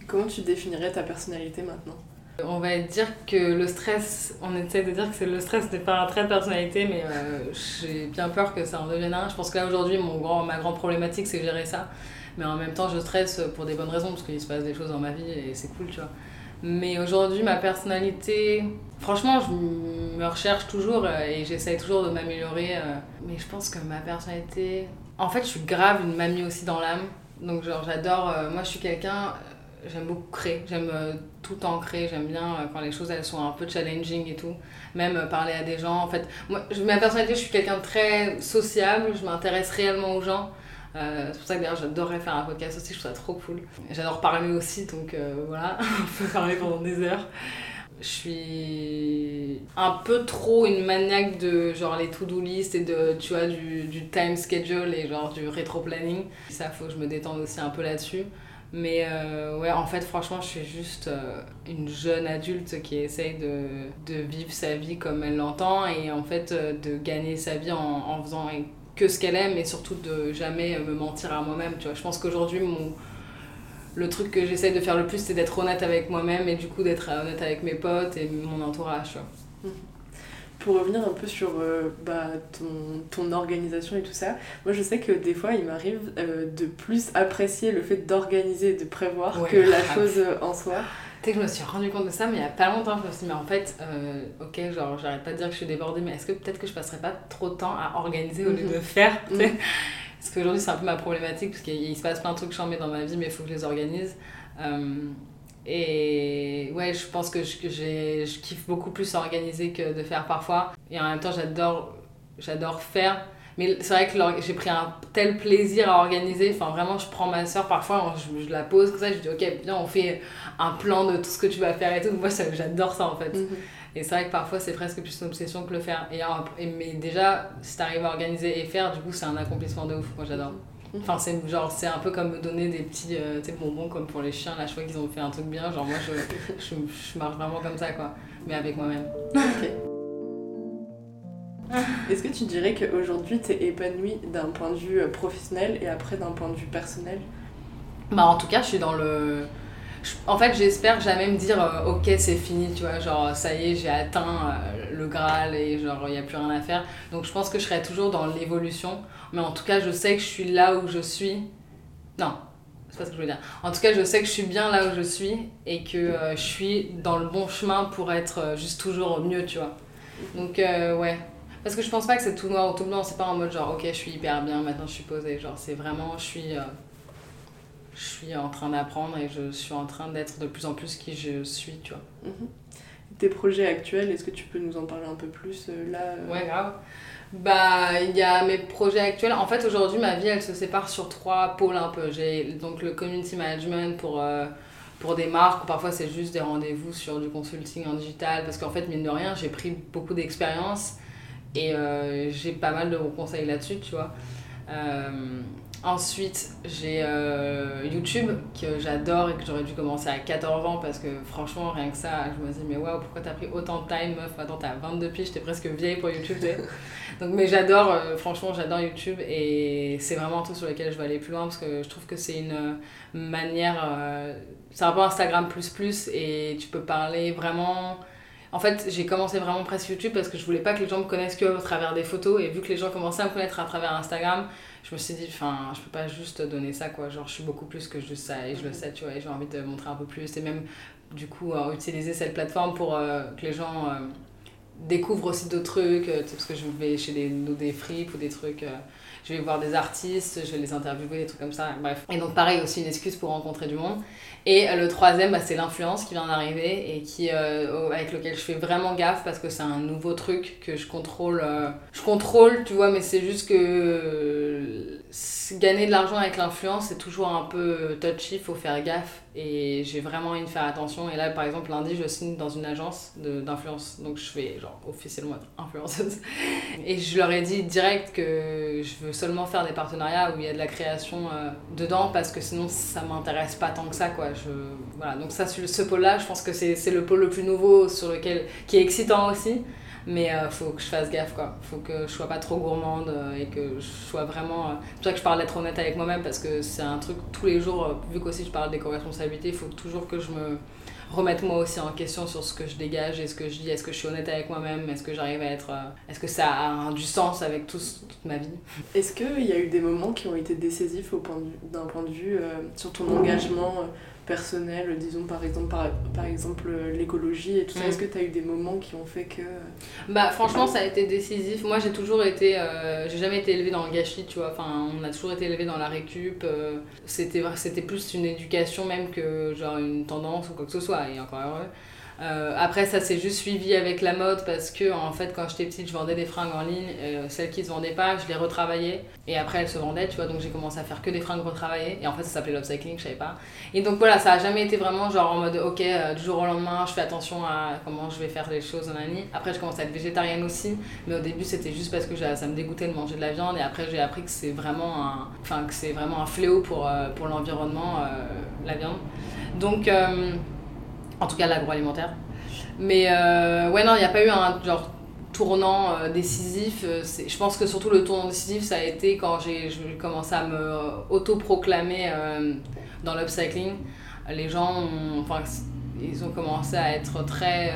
Comment tu définirais ta personnalité maintenant? On va dire que le stress, on essaie de dire que c'est le stress n'est pas un trait de personnalité, mais euh, j'ai bien peur que ça en devienne un. Je pense que là aujourd'hui, mon grand, ma grande problématique, c'est gérer ça. Mais en même temps, je stresse pour des bonnes raisons, parce qu'il se passe des choses dans ma vie et c'est cool, tu vois. Mais aujourd'hui, ma personnalité, franchement, je me recherche toujours euh, et j'essaye toujours de m'améliorer. Euh. Mais je pense que ma personnalité. En fait, je suis grave une mamie aussi dans l'âme. Donc, genre, j'adore. Euh, moi, je suis quelqu'un. j'aime beaucoup créer, j'aime euh, tout le créer, j'aime bien euh, quand les choses elles sont un peu challenging et tout, même euh, parler à des gens. En fait, moi, ma personnalité, je suis quelqu'un de très sociable, je m'intéresse réellement aux gens. c'est pour ça que d'ailleurs j'adorerais faire un podcast aussi, je trouve ça trop cool. J'adore parler aussi, donc voilà, on peut parler pendant des heures. Je suis un peu trop une maniaque de genre les to-do list et de tu vois du, du time schedule et genre du rétro-planning. Ça faut que je me détende aussi un peu là-dessus. Mais euh, ouais, en fait, franchement, je suis juste euh, une jeune adulte qui essaye de, de, vivre sa vie comme elle l'entend et en fait euh, de gagner sa vie en, en faisant que ce qu'elle aime et surtout de jamais me mentir à moi-même. Tu vois, je pense qu'aujourd'hui, mon le truc que j'essaye de faire le plus, c'est d'être honnête avec moi-même et du coup d'être honnête avec mes potes et mon entourage. Mmh pour revenir un peu sur euh, bah, ton, ton, organisation et tout ça, moi je sais que des fois il m'arrive euh, de plus apprécier le fait d'organiser, de prévoir que la chose euh, en soi. Tu sais que je me suis rendu compte de ça, mais il y a pas longtemps, je me suis dit, mais en fait, ok, genre j'arrête pas de dire que je suis débordée, mais est-ce que peut-être que je passerai pas trop de temps à organiser au lieu de mhm. faire mhm. Parce qu'aujourd'hui c'est un peu ma problématique, parce qu'il se passe plein de trucs mets dans ma vie, mais il faut que je les organise. Et ouais, je pense que je, je kiffe beaucoup plus organiser que de faire parfois. Et en même temps, j'adore, faire. Mais c'est vrai que j'ai pris un tel plaisir à organiser. Enfin, vraiment, je prends ma soeur parfois, je, la pose comme ça, je dis, ok, bien, on fait un plan de tout ce que tu vas faire et tout. Moi, j'adore ça en fait. Mhm. Et c'est vrai que parfois, c'est presque plus une obsession que le faire. Et, et mais déjà, si t'arrives à organiser et faire, du coup, c'est un accomplissement de ouf. Moi, j'adore. Mhm. Enfin, c'est genre, c'est un peu comme me donner des petits euh, bonbons comme pour les chiens. Là, je vois qu'ils ont fait un truc bien. Genre, moi, je, je, je marche vraiment comme ça, quoi. Mais avec moi-même. Ok. Est-ce que tu dirais qu'aujourd'hui, tu es épanouie d'un point de vue euh, professionnel et après d'un point de vue personnel? Bah, en tout cas, je suis dans le. En fait, j'espère jamais me dire euh, ok, c'est fini, tu vois, genre ça y est, j'ai atteint le Graal et genre il n'y a plus rien à faire. Donc je pense que je serai toujours dans l'évolution. Mais en tout cas, je sais que je suis là où je suis. Non, c'est pas ce que je veux dire. En tout cas, je sais que je suis bien là où je suis et que euh, je suis dans le bon chemin pour être euh, juste toujours mieux, tu vois. Donc, euh, ouais. Parce que je pense pas que c'est tout noir ou tout blanc, c'est pas en mode genre, ok, je suis hyper bien, maintenant je suis posée. Genre, c'est vraiment, je suis. Je suis en train d'apprendre et je suis en train d'être de plus en plus qui je suis, tu vois. Mhm. Tes projets actuels, est-ce que tu peux nous en parler un peu plus là Ouais, grave. Bah, il y a mes projets actuels. En fait, aujourd'hui, ma vie, elle se sépare sur trois pôles un peu. J'ai donc le community management pour, euh, pour des marques, parfois c'est juste des rendez-vous sur du consulting en digital, parce qu'en fait, mine de rien, j'ai pris beaucoup d'expérience et euh, j'ai pas mal de bons conseils là-dessus, tu vois. Ensuite, j'ai euh, YouTube que j'adore et que j'aurais dû commencer à 14 ans parce que franchement, rien que ça, je me dis, mais waouh, pourquoi t'as pris autant de time, meuf? Attends, t'as 22 piges, t'es presque vieille pour YouTube. Donc, mais j'adore, euh, franchement, j'adore YouTube et c'est vraiment un truc sur lequel je vais aller plus loin parce que je trouve que c'est une manière. Euh, c'est un peu Instagram plus plus et tu peux parler vraiment. En fait, j'ai commencé vraiment presque YouTube parce que je voulais pas que les gens me connaissent que à travers des photos et vu que les gens commençaient à me connaître à travers Instagram, je me suis dit, enfin, je peux pas juste donner ça, quoi. Genre, je suis beaucoup plus que juste ça et je le mhm. sais, tu vois, et j'ai envie de montrer un peu plus et même, du coup, euh, utiliser cette plateforme pour euh, que les gens euh, découvrent aussi d'autres trucs, parce que je vais chez des, des fripes ou des trucs je vais voir des artistes, je vais les interviewer, des trucs comme ça, bref. Et donc pareil, aussi une excuse pour rencontrer du monde. Et le troisième, bah, c'est l'influence qui vient d'arriver et qui, avec lequel je fais vraiment gaffe parce que c'est un nouveau truc que je contrôle. je contrôle, tu vois, mais c'est juste que gagner de l'argent avec l'influence, c'est toujours un peu touchy, faut faire gaffe. Et j'ai vraiment envie de faire attention. Et là, par exemple, lundi, je signe dans une agence d'influence. Donc, je fais, genre, officiellement influenceuse. Et je leur ai dit direct que je veux seulement faire des partenariats où il y a de la création euh, dedans parce que sinon, ça m'intéresse pas tant que ça, quoi. Je, voilà. Donc, ça, ce pôle-là, je pense que c'est le pôle le plus nouveau sur lequel, qui est excitant aussi. Mais euh, faut que je fasse gaffe, quoi. Faut que je sois pas trop gourmande euh, et que je sois vraiment. Euh, c'est pour ça que je parle d'être honnête avec moi-même parce que c'est un truc tous les jours, vu qu'aussi je parle d'éco-responsabilité, il faut toujours que je me remette moi aussi en question sur ce que je dégage et ce que je dis. Est-ce que je suis honnête avec moi-même? Est-ce que j'arrive à être. Est-ce que ça a du sens avec tout, toute ma vie? Est-ce qu'il y a eu des moments qui ont été décisifs d'un point de vue sur ton engagement personnel, disons par exemple, par, par exemple l'écologie et tout ça. Mm. Est-ce que tu as eu des moments qui ont fait que. Bah, franchement, ça a été décisif. Moi, j'ai toujours été. Euh, j'ai jamais été élevée dans le gâchis, tu vois. Enfin, on a toujours été élevée dans la récup. Euh, c'était, c'était plus une éducation même que genre une tendance ou quoi que ce soit. Et encore heureux. Euh, après, ça s'est juste suivi avec la mode parce que, en fait, quand j'étais petite, je vendais des fringues en ligne. Euh, celles qui se vendaient pas, je les retravaillais. Et après, elles se vendaient, tu vois. Donc, j'ai commencé à faire que des fringues retravaillées. Et en fait, ça s'appelait l'upcycling, je savais pas. Et donc, voilà, ça a jamais été vraiment genre en mode, ok, euh, du jour au lendemain, je fais attention à comment je vais faire les choses en année. Après, je commençais à être végétarienne aussi. Mais au début, c'était juste parce que ça me dégoûtait de manger de la viande. Et après, j'ai appris que c'est vraiment un, vraiment un fléau pour, pour l'environnement, la viande. Donc, en tout cas, l'agroalimentaire. Mais euh, ouais, non, il n'y a pas eu un genre tournant euh, décisif. Euh, je pense que surtout le tournant décisif, ça a été quand j'ai commencé à me auto-proclamer dans l'upcycling. Les gens ont, ils ont commencé à être très.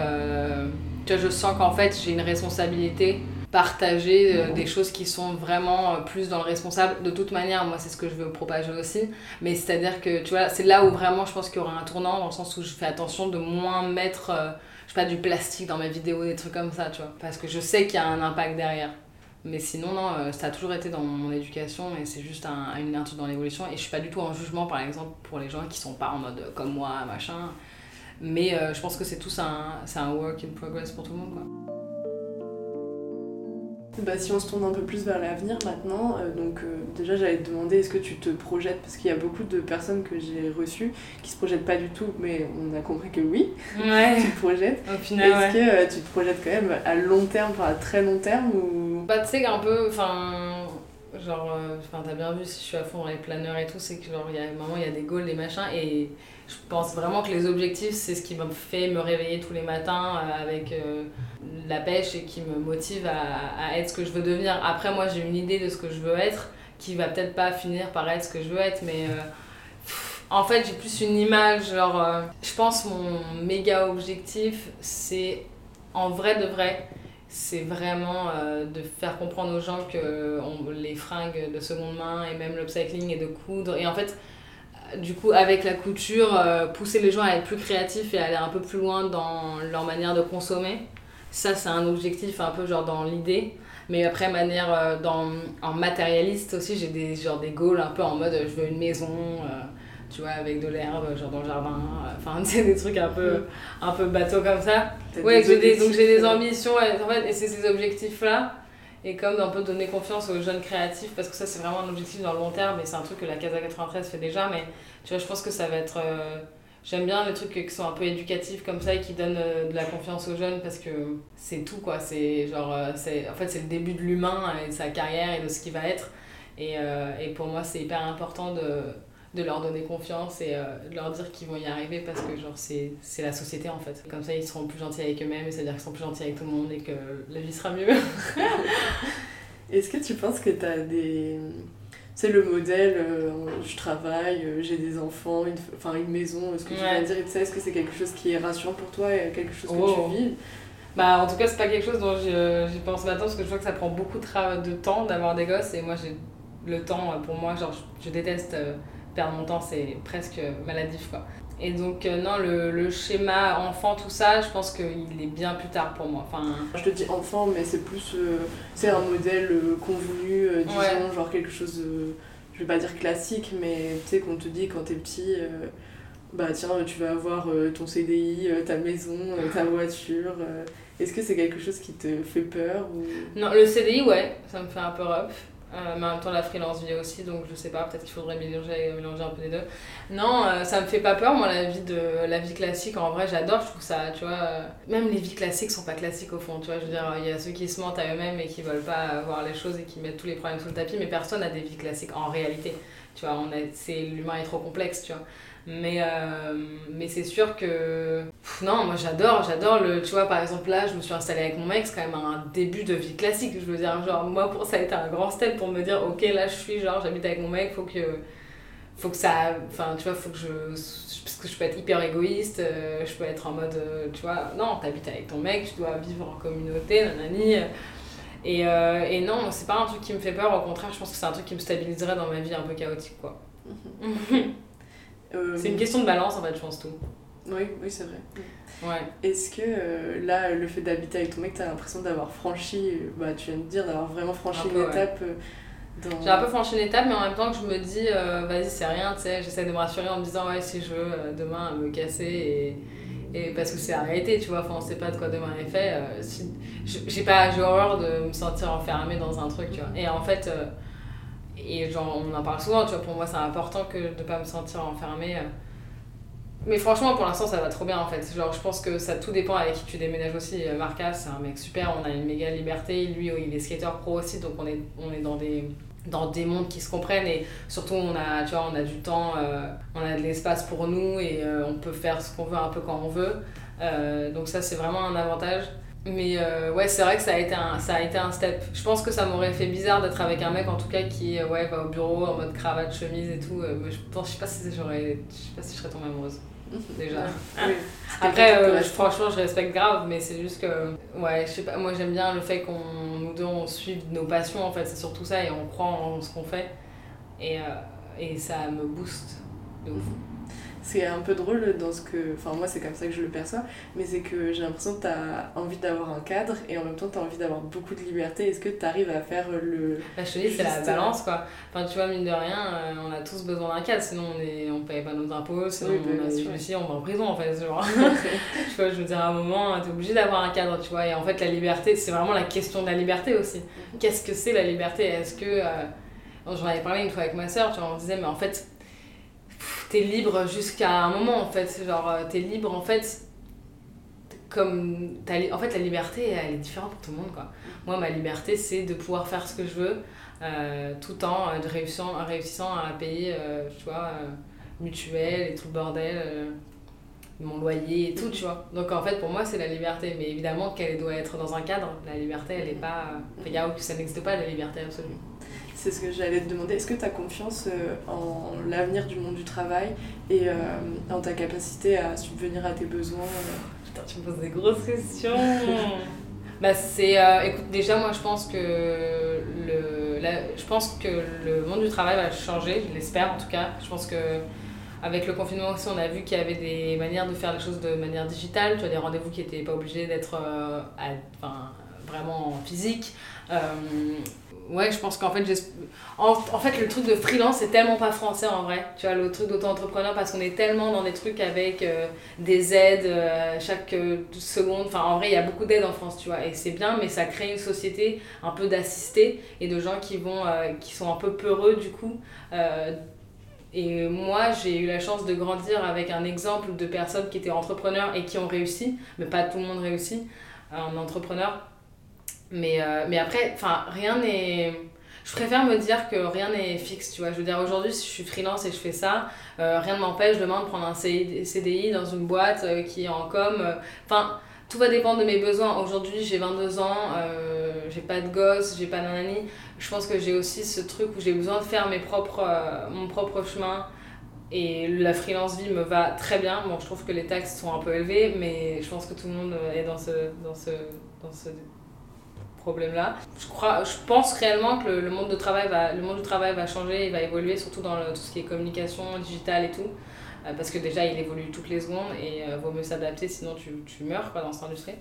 je sens qu'en fait, j'ai une responsabilité partager des choses qui sont vraiment plus dans le responsable. De toute manière, moi, c'est ce que je veux propager aussi. Mais c'est-à-dire que, tu vois, c'est là où vraiment je pense qu'il y aura un tournant, dans le sens où je fais attention de moins mettre je sais pas, du plastique dans mes vidéos, des trucs comme ça, tu vois. Parce que je sais qu'il y a un impact derrière. Mais sinon, non, euh, ça a toujours été dans mon éducation et c'est juste un, un truc dans l'évolution. Et je suis pas du tout en jugement, par exemple, pour les gens qui sont pas en mode euh, comme moi, machin. Mais euh, je pense que c'est tout un, un work in progress pour tout le monde, quoi. Bah, si on se tourne un peu plus vers l'avenir maintenant, euh, donc euh, déjà j'allais te demander est-ce que tu te projettes, parce qu'il y a beaucoup de personnes que j'ai reçues qui se projettent pas du tout, mais on a compris que oui, ouais. tu te projettes. Au final, Est-ce que euh, tu te projettes quand même à long terme, enfin à très long terme ou... Bah tu sais un peu, enfin genre, enfin t'as bien vu si je suis à fond dans les planeurs et tout, c'est que genre y a un moment il y a des goals, des machins et je pense vraiment que les objectifs, c'est ce qui me fait me réveiller tous les matins euh, avec euh, la pêche et qui me motive à, être ce que je veux devenir. Après, moi, j'ai une idée de ce que je veux être qui va peut-être pas finir par être ce que je veux être, mais euh, en fait, j'ai plus une image. Genre, je pense mon méga objectif, c'est en vrai de vrai. C'est vraiment de faire comprendre aux gens que les fringues de seconde main et même l'upcycling et de coudre. Et en fait, du coup, avec la couture, euh, pousser les gens à être plus créatifs et à aller un peu plus loin dans leur manière de consommer. Ça, c'est un objectif un peu genre dans l'idée. Mais après, manière euh, dans, en matérialiste aussi, j'ai des, des goals un peu en mode je veux une maison, euh, tu vois, avec de l'herbe, genre dans le jardin. Enfin, c'est des trucs un peu, un peu bateau comme ça. Ouais, des, donc j'ai des ambitions. en fait, et c'est ces objectifs-là et comme d'un peu donner confiance aux jeunes créatifs parce que ça c'est vraiment un objectif dans le long terme et c'est un truc que la Casa 93 fait déjà mais tu vois je pense que ça va être euh, j'aime bien les trucs qui sont un peu éducatifs comme ça et qui donnent euh, de la confiance aux jeunes parce que c'est tout quoi c'est genre euh, c'est en fait c'est le début de l'humain et de sa carrière et de ce qu'il va être et, et pour moi c'est hyper important de de leur donner confiance et de leur dire qu'ils vont y arriver parce que genre c'est la société en fait. Comme ça ils seront plus gentils avec eux-mêmes et c'est-à-dire qu'ils seront plus gentils avec tout le monde et que la vie sera mieux. Est-ce que tu penses que tu as des... C'est le modèle, euh, je travaille, euh, j'ai des enfants, une, enfin une maison, est-ce que tu vas dire, est-ce que c'est quelque chose qui est rassurant pour toi et quelque chose que tu oh. vis? Bah, en tout cas, c'est pas quelque chose dont j'y pense maintenant parce que je vois que ça prend beaucoup de, de temps d'avoir des gosses et moi, j'ai le temps pour moi, genre, je, déteste euh, perdre mon temps, c'est presque maladif quoi. Et donc, euh, non, le, le, schéma enfant, tout ça, je pense qu'il est bien plus tard pour moi. Enfin... Je te dis enfant, mais c'est plus. Euh, c'est un modèle euh, convenu, disons, genre quelque chose, je vais pas dire classique, mais tu sais, qu'on te dit quand t'es petit, bah tiens, tu vas avoir ton CDI, ta maison, ta voiture. Est-ce que c'est quelque chose qui te fait peur ou... Non, le CDI, ouais, ça me fait un peu rough. Euh, mais en même temps, la freelance vie aussi, donc je sais pas, peut-être qu'il faudrait mélanger, mélanger un peu les deux. Non, euh, ça me fait pas peur, moi, la vie, de, la vie classique, en vrai, j'adore, je trouve ça, tu vois. Euh, même les vies classiques sont pas classiques au fond, tu vois. Je veux dire, il y a ceux qui se mentent à eux-mêmes et qui veulent pas voir les choses et qui mettent tous les problèmes sous le tapis, mais personne n'a des vies classiques en réalité. Tu vois, l'humain est trop complexe, tu vois. Mais, euh, mais c'est sûr que. non, moi j'adore, j'adore le. Tu vois, par exemple, là, je me suis installée avec mon mec, c'est quand même un début de vie classique. Je veux dire, genre, moi, pour, ça a été un grand step pour me dire, ok, là, je suis, genre, j'habite avec mon mec, faut que. Faut que ça. Enfin, tu vois, faut que je. Parce que je peux être hyper égoïste, euh, je peux être en mode. Euh, tu vois, non, t'habites avec ton mec, tu dois vivre en communauté, nanani. Et, et non, c'est pas un truc qui me fait peur, au contraire, je pense que c'est un truc qui me stabiliserait dans ma vie un peu chaotique, quoi. C'est une question de balance en fait, je pense tout. Oui, oui, c'est vrai. Ouais. Est-ce que euh, là, le fait d'habiter avec ton mec, t'as l'impression d'avoir franchi, euh, bah tu viens de dire, d'avoir vraiment franchi une étape euh, dans... J'ai un peu franchi une étape, mais en même temps que je me dis, vas-y, c'est rien, tu sais, j'essaie de me rassurer en me disant, ouais, si je veux demain me casser et. Et parce que c'est réalité, tu vois, enfin, on sait pas de quoi demain est fait. si... J'ai pas, j'ai horreur de me sentir enfermée dans un truc, tu vois. Et en fait, et genre, on en parle souvent, tu vois, pour moi c'est important que de pas me sentir enfermée. Mais franchement, pour l'instant, ça va trop bien en fait. Genre, je pense que ça tout dépend avec qui tu déménages aussi. Euh, Marca, c'est un mec super, on a une méga liberté. Lui, il est skater pro aussi, donc on est, on est dans des dans des mondes qui se comprennent et surtout on a tu vois on a du temps euh, on a de l'espace pour nous et euh, on peut faire ce qu'on veut un peu quand on veut donc ça c'est vraiment un avantage mais ouais c'est vrai que ça a été un ça a été un step. Je pense que ça m'aurait fait bizarre d'être avec un mec en tout cas qui ouais va au bureau en mode cravate chemise et tout mais je pense je sais pas si j'aurais je sais pas si je serais tombée amoureuse. Déjà. Après, euh, franchement, je respecte grave, mais c'est juste que, ouais, je sais pas, moi j'aime bien le fait qu'on nous deux on suive nos passions en fait, c'est surtout ça et on croit en ce qu'on fait. Et, euh, et ça me booste de ouf c'est un peu drôle dans ce que. Enfin, moi, c'est comme ça que je le perçois, mais c'est que j'ai l'impression que tu as envie d'avoir un cadre et en même temps, tu as envie d'avoir beaucoup de liberté. Est-ce que tu arrives à faire le. Bah, je te dis, c'est la balance, quoi. Enfin, tu vois, mine de rien, euh, on a tous besoin d'un cadre, sinon on est on paye pas nos impôts, sinon on a aussi, on va en prison, en fait. Genre. tu vois, je veux dire, à un moment, tu es obligé d'avoir un cadre, tu vois. Et en fait, la liberté, c'est vraiment la question de la liberté aussi. Mhm. Qu'est-ce que c'est la liberté? Est-ce que. Euh, j'en avais parlé une fois avec ma soeur, tu vois, on disait, mais en fait t'es libre jusqu'à un moment en fait. Genre euh, t'es libre en fait comme en fait la liberté elle est différente pour tout le monde quoi. Moi ma liberté c'est de pouvoir faire ce que je veux euh, tout en euh, réussissant, à payer tu vois mutuelle et tout le bordel mon loyer et tout tu vois. Donc en fait pour moi c'est la liberté. Mais évidemment qu'elle doit être dans un cadre. La liberté elle est pas a, ça n'existe pas la liberté absolue c'est ce que j'allais te demander. Est-ce que tu as confiance euh, en l'avenir du monde du travail et euh, en ta capacité à subvenir à tes besoins euh Putain, tu me poses des grosses questions Bah c'est... écoute, déjà moi je pense que le... je pense que le monde du travail va changer, je l'espère en tout cas. Je pense que avec le confinement aussi, on a vu qu'il y avait des manières de faire les choses de manière digitale. Tu as des rendez-vous qui n'étaient pas obligés d'être enfin, vraiment physiques ouais, je pense qu'en fait, en, en, fait, le truc de freelance, c'est tellement pas français en vrai. Tu vois, le truc d'auto-entrepreneur, parce qu'on est tellement dans des trucs avec euh, des aides euh, chaque euh, seconde. Enfin, en vrai, il y a beaucoup d'aides en France, tu vois, et c'est bien, mais ça crée une société un peu d'assistés et de gens qui, vont, qui sont un peu peureux du coup. et moi, j'ai eu la chance de grandir avec un exemple de personnes qui étaient entrepreneurs et qui ont réussi, mais pas tout le monde réussit en entrepreneur mais, euh, mais après, rien n'est. Je préfère me dire que rien n'est fixe, tu vois. Je veux dire, aujourd'hui, si je suis freelance et je fais ça, euh, rien ne m'empêche demain de prendre un CDI dans une boîte euh, qui est en com. Enfin, tout va dépendre de mes besoins. Aujourd'hui, j'ai 22 ans, j'ai pas de gosse, j'ai pas nanani. Je pense que j'ai aussi ce truc où j'ai besoin de faire mes propres, mon propre chemin. Et la freelance vie me va très bien. Bon, je trouve que les taxes sont un peu élevées, mais je pense que tout le monde est dans ce, dans ce problème-là. Je, crois, je pense réellement que le, monde, de travail va, le monde du travail va changer et va évoluer, surtout dans tout ce qui est communication digitale et tout. Euh, parce que déjà, il évolue toutes les secondes et euh, vaut mieux s'adapter, sinon tu, tu, meurs quoi, dans cette industrie.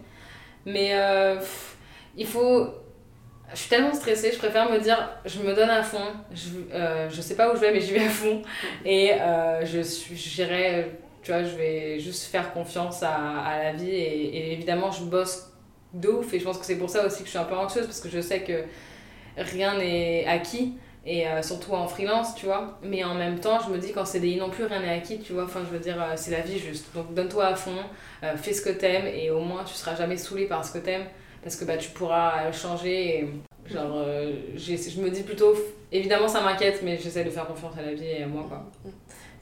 Mais euh, il faut. Je suis tellement stressée, je préfère me dire, je me donne à fond, je, je sais pas où je vais, mais j'y vais à fond. Et je j'irai, tu vois, je vais juste faire confiance à, à la vie et évidemment, je bosse de ouf. Et je pense que c'est pour ça aussi que je suis un peu anxieuse, parce que je sais que rien n'est acquis, et euh, surtout en freelance, tu vois. Mais en même temps, je me dis qu'en CDI non plus, rien n'est acquis, tu vois. Enfin, je veux dire, euh, c'est la vie juste. Donc donne-toi à fond, euh, fais ce que t'aimes, et au moins tu seras jamais saoulé par ce que t'aimes, parce que bah, tu pourras changer. Et, genre, je me dis plutôt, évidemment ça m'inquiète, mais j'essaie de faire confiance à la vie et à moi, quoi.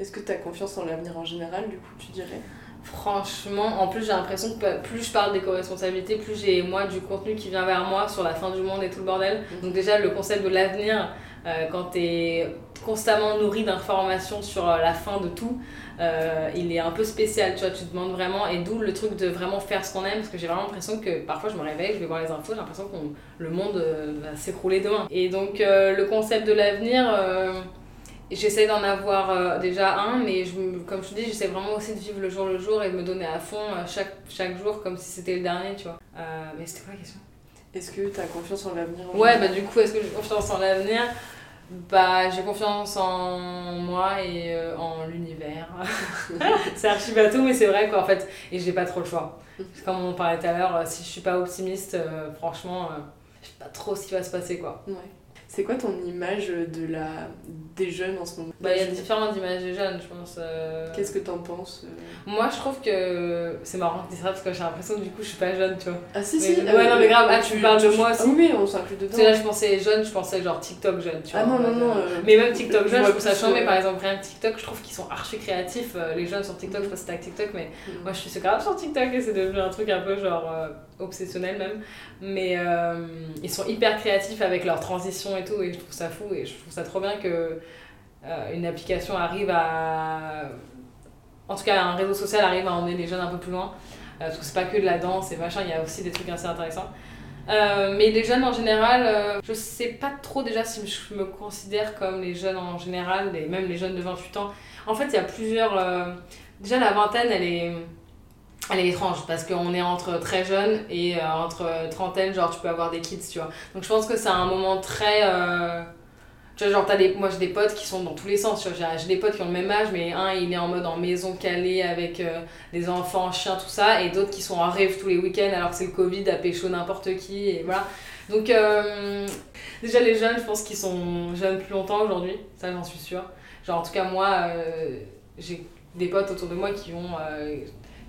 Est-ce que tu as confiance en l'avenir en général, du coup, tu dirais? Franchement, en plus j'ai l'impression que plus je parle d'éco-responsabilité, plus j'ai moi du contenu qui vient vers moi sur la fin du monde et tout le bordel. Mm. Donc déjà le concept de l'avenir, euh, quand tu es constamment nourri d'informations sur euh, la fin de tout, euh, il est un peu spécial, tu vois, tu te demandes vraiment, et d'où le truc de vraiment faire ce qu'on aime, parce que j'ai vraiment l'impression que parfois je me réveille, je vais voir les infos, j'ai l'impression que le monde va s'écrouler demain. Et donc le concept de l'avenir J'essaie d'en avoir euh, déjà un, mais je, comme je te dis, j'essaie vraiment aussi de vivre le jour le jour et de me donner à fond euh, chaque, chaque jour comme si c'était le dernier, tu vois. Euh, mais c'était quoi la question? Est-ce que tu as confiance en l'avenir Ouais, bah du coup, est-ce que j'ai confiance en l'avenir? Bah, j'ai confiance en moi et en l'univers. c'est archi bateau, mais c'est vrai quoi, en fait. Et j'ai pas trop le choix. Comme on parlait tout à l'heure, si je suis pas optimiste, franchement, je sais pas trop ce qui va se passer quoi. Ouais. C'est quoi ton image de la... des jeunes en ce moment? Bah, Il y a différentes images des jeunes, je pense. Euh. Qu'est-ce que t'en penses euh? Moi, je trouve que c'est marrant de dire ça parce que j'ai l'impression que du coup, je suis pas jeune, tu vois. Ah, si, si. Ouais, non, mais grave, ah, tu, parles de moi aussi. oui, on s'inclut dedans. Tu sais, là, je pensais jeune, je pensais genre TikTok jeune, tu ah, vois. Ah, non, non, non. Euh, mais même TikTok jeune, je trouve ça chambé. Par exemple, rien que TikTok, je trouve qu'ils sont archi créatifs. Les jeunes sur TikTok, je sais pas si t'as TikTok, mais mm. moi, je suis grave sur TikTok et c'est devenu un truc un peu genre obsessionnel même. Mais ils sont hyper créatifs avec leur transition et tout, et je trouve ça fou et je trouve ça trop bien que euh, une application arrive à en tout cas un réseau social arrive à emmener les jeunes un peu plus loin euh, parce que c'est pas que de la danse et machin il y a aussi des trucs assez intéressants euh, mais les jeunes en général, je sais pas trop déjà si je me considère comme les jeunes en général, et même les jeunes de 28 ans. En fait, il y a plusieurs. déjà, la vingtaine, elle est elle est étrange parce qu'on est entre très jeunes et entre trentaine, genre tu peux avoir des kids, tu vois. Donc je pense que c'est un moment très. Tu vois, genre, as des, moi j'ai des potes qui sont dans tous les sens. Tu vois, j'ai des potes qui ont le même âge, mais un il est en mode en maison calée avec euh, des enfants, chiens, tout ça, et d'autres qui sont en rêve tous les week-ends alors que c'est le Covid, à pécho n'importe qui, et voilà. Donc, euh, déjà les jeunes, je pense qu'ils sont jeunes plus longtemps aujourd'hui, ça j'en suis sûre. Genre, en tout cas, moi, euh, j'ai des potes autour de moi qui ont.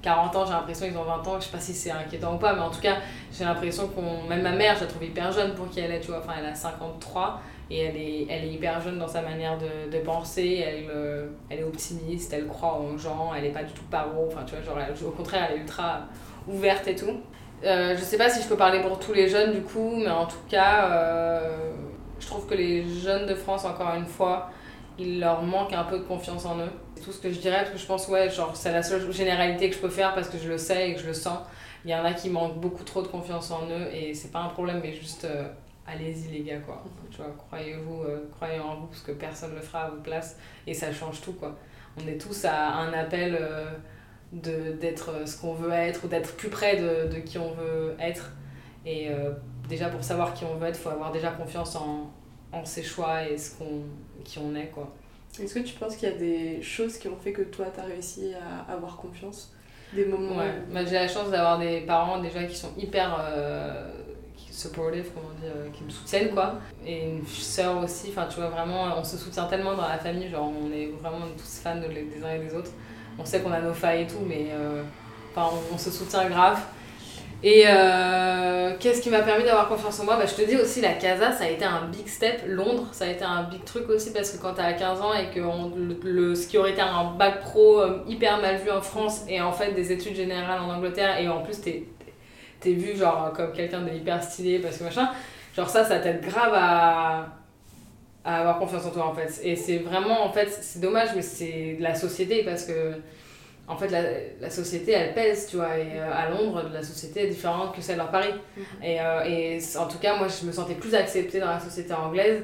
40 ans, j'ai l'impression qu'ils ont 20 ans, je sais pas si c'est inquiétant ou pas, mais en tout cas, j'ai l'impression qu'on. Même ma mère, je la trouve hyper jeune pour qui elle est, tu vois, enfin, elle a 53 et elle est, elle est hyper jeune dans sa manière de, penser, elle, euh, elle est optimiste, elle croit en gens, elle est pas du tout paro, enfin tu vois, genre, au contraire, elle est ultra ouverte et tout. Euh, je sais pas si je peux parler pour tous les jeunes du coup, mais en tout cas, euh, je trouve que les jeunes de France, encore une fois, il leur manque un peu de confiance en eux. Tout ce que je dirais, parce que je pense, ouais, genre, c'est la seule généralité que je peux faire parce que je le sais et que je le sens. Il y en a qui manquent beaucoup trop de confiance en eux et c'est pas un problème, mais juste euh, allez-y les gars quoi. Tu vois, croyez-vous, euh, croyez en vous parce que personne ne le fera à votre place et ça change tout quoi. On est tous à un appel euh, d'être ce qu'on veut être ou d'être plus près de, de, qui on veut être. Et déjà pour savoir qui on veut être, il faut avoir déjà confiance en, en ses choix et ce qui on est quoi. Est-ce que tu penses qu'il y a des choses qui ont fait que toi tu as réussi à avoir confiance? Des moments Ouais, bah, j'ai la chance d'avoir des parents déjà qui sont hyper supportive, comment dire, euh, qui me soutiennent quoi. Et une soeur aussi, enfin tu vois vraiment, on se soutient tellement dans la famille, genre on est vraiment tous fans des uns et des autres. On sait qu'on a nos failles et tout, mais euh, on, se soutient grave. Et euh, qu'est-ce qui m'a permis d'avoir confiance en moi? Bah, Je te dis aussi, la CASA, ça a été un big step. Londres, ça a été un big truc aussi parce que quand t'as 15 ans et que le, ce qui aurait été un bac pro hyper mal vu en France et en fait des études générales en Angleterre et en plus t'es t'es vu genre comme quelqu'un de hyper stylé parce que machin, genre ça, ça t'aide grave à, à avoir confiance en toi en fait. Et c'est vraiment, en fait, c'est dommage, mais c'est de la société parce que en fait, la, la, société, elle pèse, tu vois. Et euh, à Londres, la société est différente que celle à Paris. Mhm. Et, euh, et en tout cas, moi, je me sentais plus acceptée dans la société anglaise.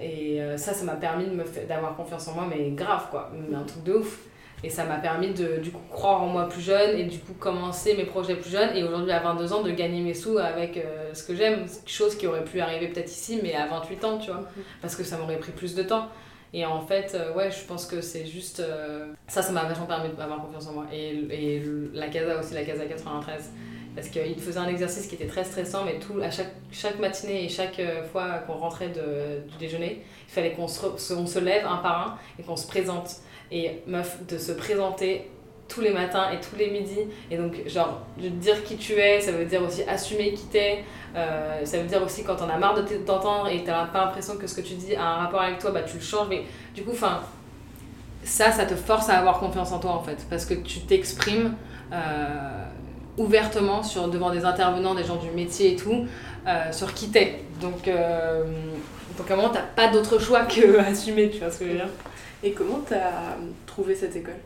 Et euh, ça, ça m'a permis d'avoir confiance en moi, mais grave, quoi. Mais un truc de ouf. Et ça m'a permis de du coup croire en moi plus jeune et du coup commencer mes projets plus jeunes et aujourd'hui à 22 ans de gagner mes sous avec ce que j'aime, chose qui aurait pu arriver peut-être ici mais à 28 ans, tu vois, mhm. parce que ça m'aurait pris plus de temps. Et en fait, euh, ouais, je pense que c'est juste. Euh, ça, ça m'a vachement permis d'avoir confiance en moi. Et, et la CASA aussi, la CASA 93. Parce qu'il faisait un exercice qui était très stressant, mais tout, à chaque, chaque matinée et chaque fois qu'on rentrait de, du déjeuner, il fallait qu'on se, on se lève un par un et qu'on se présente. Et meuf, de se présenter tous les matins et tous les midis. Et donc, genre, de dire qui tu es, ça veut dire aussi assumer qui t'es. Euh, ça veut dire aussi quand on a marre de t'entendre et t'as pas l'impression que ce que tu dis a un rapport avec toi, bah tu le changes. Mais du coup, enfin, ça, ça te force à avoir confiance en toi en fait. Parce que tu t'exprimes euh, ouvertement sur, devant des intervenants, des gens du métier et tout, euh, sur qui t'es. Donc, donc à un moment, t'as pas d'autre choix que assumer, tu vois ce que je veux dire. Et comment tu as trouvé cette école?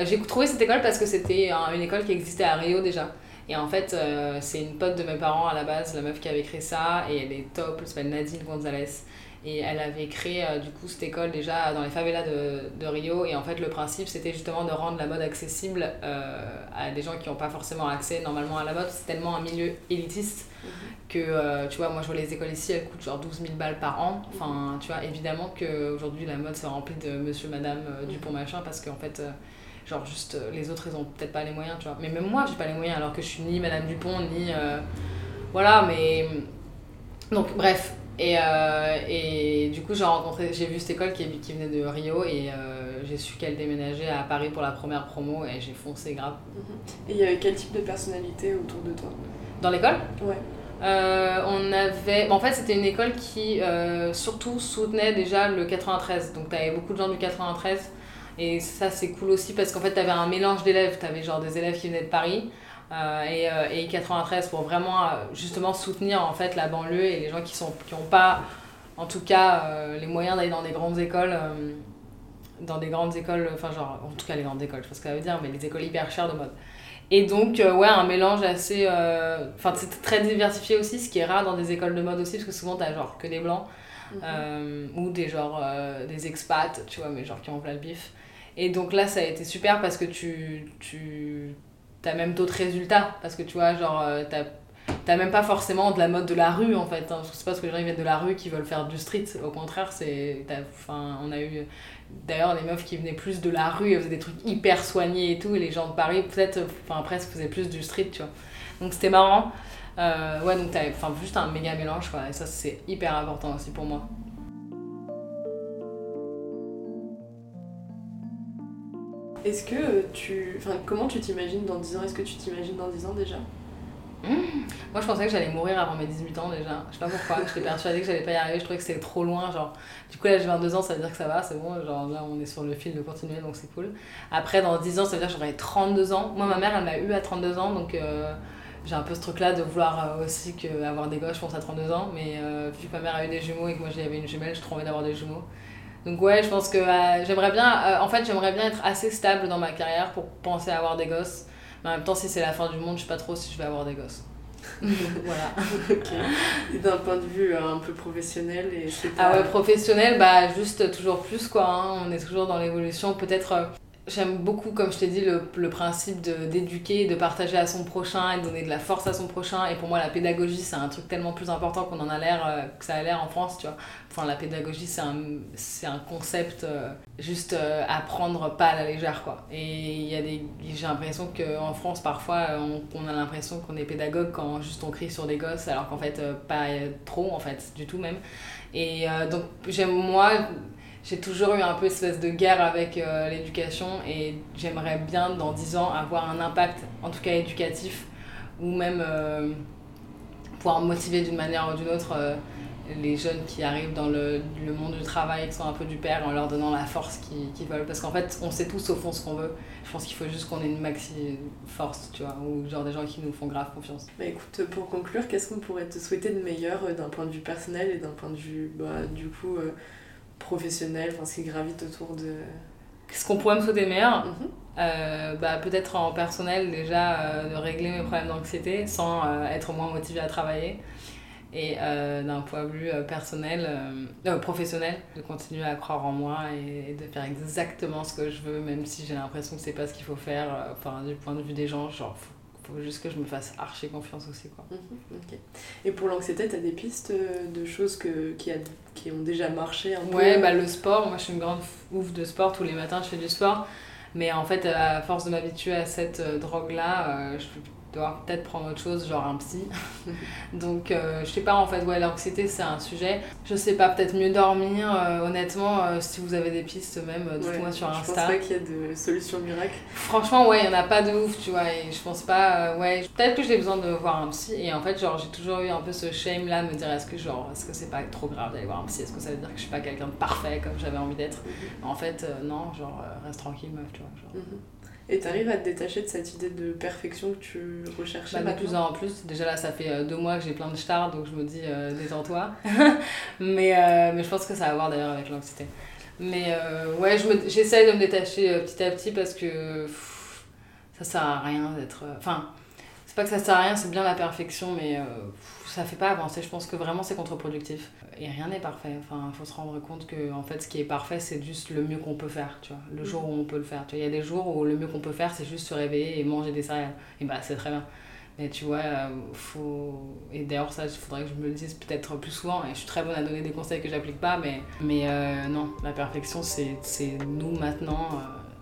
J'ai trouvé cette école parce que c'était une école qui existait à Rio déjà. Et en fait, euh, c'est une pote de mes parents à la base, la meuf qui avait créé ça, et elle est top, elle s'appelle Nadine Gonzalez. Et elle avait créé du coup cette école déjà dans les favelas de, de Rio. Et en fait, le principe, c'était justement de rendre la mode accessible à des gens qui n'ont pas forcément accès normalement à la mode. C'est tellement un milieu élitiste mhm. que, tu vois, moi je vois les écoles ici, elles coûtent genre 12 000 balles par an. Enfin, tu vois, évidemment qu'aujourd'hui la mode c'est rempli de monsieur, madame, du Dupont, machin, parce qu'en fait Genre, juste, euh, les autres, ils ont peut-être pas les moyens, tu vois. Mais même moi, j'ai pas les moyens, alors que je suis ni Madame Dupont, ni. Euh, voilà, mais. Donc, bref. Et, euh, et du coup, j'ai rencontré, j'ai vu cette école qui, qui venait de Rio et j'ai su qu'elle déménageait à Paris pour la première promo et j'ai foncé grave. Mhm. Et il y avait quel type de personnalité autour de toi? Dans l'école? Ouais. on avait. en fait, c'était une école qui surtout soutenait déjà le 93. Donc, tu avais beaucoup de gens du 93 et ça, c'est cool aussi parce qu'en fait, tu avais un mélange d'élèves. Tu avais genre des élèves qui venaient de Paris euh, et, euh, et 93 pour vraiment euh, justement soutenir en fait la banlieue et les gens qui n'ont qui pas, en tout cas, les moyens d'aller dans des grandes écoles. dans des grandes écoles, enfin, genre, en tout cas, les grandes écoles, je sais pas ce que ça veut dire, mais les écoles hyper chères de mode. Et donc, ouais, un mélange assez. Enfin, c'est très diversifié aussi, ce qui est rare dans des écoles de mode aussi, parce que souvent, tu as genre que des blancs. Mhm. ou des genre des expats tu vois mais genre qui ont plein le bif et donc là, ça a été super parce que tu, tu as même d'autres résultats. Parce que tu vois, genre, euh, t'as même pas forcément de la mode de la rue en fait. Hein. C'est pas parce que les gens ils viennent de la rue qui veulent faire du street. Au contraire, c'est. Enfin, on a eu d'ailleurs des meufs qui venaient plus de la rue, elles faisaient des trucs hyper soignés et tout. Et les gens de Paris, peut-être, enfin presque, faisaient plus du street, tu vois. Donc c'était marrant. Euh, ouais, donc t'as juste un méga mélange quoi. Et ça, c'est hyper important aussi pour moi. Est-ce que tu. Enfin, comment tu t'imagines dans 10 ans? Est-ce que tu t'imagines dans 10 ans déjà? Mmh. Moi, je pensais que j'allais mourir avant mes 18 ans déjà. Je sais pas pourquoi. J'étais persuadée que j'allais pas y arriver. Je trouvais que c'était trop loin. Genre, du coup, là, j'ai 22 ans, ça veut dire que ça va, c'est bon. Genre, là, on est sur le fil de continuer, donc c'est cool. Après, dans 10 ans, ça veut dire que j'aurai 32 ans. Moi, ma mère, elle m'a eu à 32 ans, donc. Euh, j'ai un peu ce truc là de vouloir euh, aussi que avoir des gosses je pense à 32 ans mais euh, vu que ma mère a eu des jumeaux et que moi j'avais une jumelle j'ai trop envie d'avoir des jumeaux donc ouais, je pense que euh, j'aimerais bien, euh, en fait, j'aimerais bien être assez stable dans ma carrière pour penser à avoir des gosses. Mais en même temps, si c'est la fin du monde, je sais pas trop si je vais avoir des gosses. voilà. Et d'un point de vue euh, un peu professionnel et Ah ouais, professionnel, bah juste toujours plus quoi. Hein. On est toujours dans l'évolution. Peut-être J'aime beaucoup, comme je t'ai dit, le, le principe d'éduquer, de, partager à son prochain et de donner de la force à son prochain. Et pour moi, la pédagogie, c'est un truc tellement plus important qu'on en a l'air, euh, que ça a l'air en France, tu vois. Enfin, la pédagogie, c'est un, un concept euh, juste euh, à pas à la légère, quoi. Et. J'ai l'impression qu'en France, parfois, on, on a l'impression qu'on est pédagogue quand juste on crie sur des gosses, alors qu'en fait, pas trop, en fait, du tout même. Et donc, j'aime, moi j'ai toujours eu un peu espèce de guerre avec euh, l'éducation et j'aimerais bien dans 10 ans avoir un impact, en tout cas éducatif, ou même euh, pouvoir motiver d'une manière ou d'une autre euh, les jeunes qui arrivent dans le, le, monde du travail, qui sont un peu du père, en leur donnant la force qu'ils veulent. Parce qu'en fait, on sait tous au fond ce qu'on veut. Je pense qu'il faut juste qu'on ait une maxi force, tu vois, ou genre des gens qui nous font grave confiance. Bah écoute, pour conclure, qu'est-ce qu'on pourrait te souhaiter de meilleur d'un point de vue personnel et d'un point de vue, bah, du coup professionnel, enfin, ce qui gravite autour de... Ce qu'on pourrait me souhaiter meilleur euh, bah, Peut-être en personnel, déjà, euh, de régler mes problèmes d'anxiété sans euh, être moins motivée à travailler. Et d'un point de vue personnel, professionnel, de continuer à croire en moi et, de faire exactement ce que je veux, même si j'ai l'impression que c'est pas ce qu'il faut faire. Enfin, du point de vue des gens, genre, faut juste que je me fasse archi confiance aussi. Quoi. Mhm, et pour l'anxiété, tu as des pistes euh, de choses que, qui, a, qui ont déjà marché un Ouais, bah, le sport. Moi, je suis une grande ouf de sport. Tous les matins, je fais du sport. Mais en fait, à force de m'habituer à cette euh, drogue-là, euh, je dois peut-être prendre autre chose, genre un psy. Donc, euh, je sais pas, en fait, ouais, l'anxiété, c'est un sujet. Je sais pas, peut-être mieux dormir, euh, honnêtement, euh, si vous avez des pistes, même, dites-moi sur Insta. Je pense pas qu'il y a de solutions miracles. Franchement, ouais, il y en a pas de ouf, tu vois, et je pense pas, ouais, peut-être que j'ai besoin de voir un psy, et en fait, genre, j'ai toujours eu un peu ce shame-là, me dire, est-ce que, genre, est-ce que c'est pas trop grave d'aller voir un psy? Est-ce que ça veut dire que je suis pas quelqu'un de parfait comme j'avais envie d'être? Mhm. En fait, non, genre, reste tranquille, meuf, tu vois. Genre. Mhm. Et tu arrives à te détacher de cette idée de perfection que tu recherchais bah, De plus en plus. Déjà là, ça fait euh, deux mois que j'ai plein de stars, donc je me dis, euh, détends-toi. mais, euh, mais je pense que ça a à voir d'ailleurs avec l'anxiété. Mais euh, ouais, j'essaie de me détacher petit à petit parce que ça sert à rien d'être. Enfin, c'est pas que ça sert à rien, c'est bien la perfection, mais ça fait pas avancer. Je pense que vraiment c'est contre-productif. Et rien n'est parfait. Enfin, faut se rendre compte que en fait, ce qui est parfait, c'est juste le mieux qu'on peut faire. Tu vois, le jour où on peut le faire. Tu vois, il y a des jours où le mieux qu'on peut faire, c'est juste se réveiller et manger des céréales. Et bah, c'est très bien. Mais tu vois, euh, faut. Et d'ailleurs, ça, il faudrait que je me le dise peut-être plus souvent. Et je suis très bonne à donner des conseils que j'applique pas, mais, mais euh, non, la perfection, c'est nous maintenant,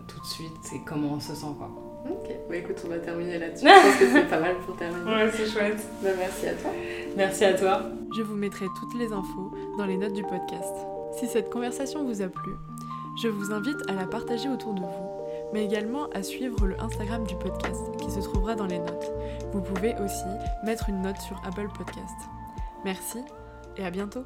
tout de suite, c'est comment on se sent, quoi. Ok, bah écoute, on va terminer là-dessus. Je pense que c'est pas mal pour terminer. Ouais, c'est chouette. Bah, merci à toi. Merci à toi. Je vous mettrai toutes les infos dans les notes du podcast. Si cette conversation vous a plu, je vous invite à la partager autour de vous, mais également à suivre le Instagram du podcast qui se trouvera dans les notes. Vous pouvez aussi mettre une note sur Apple Podcast. Merci et à bientôt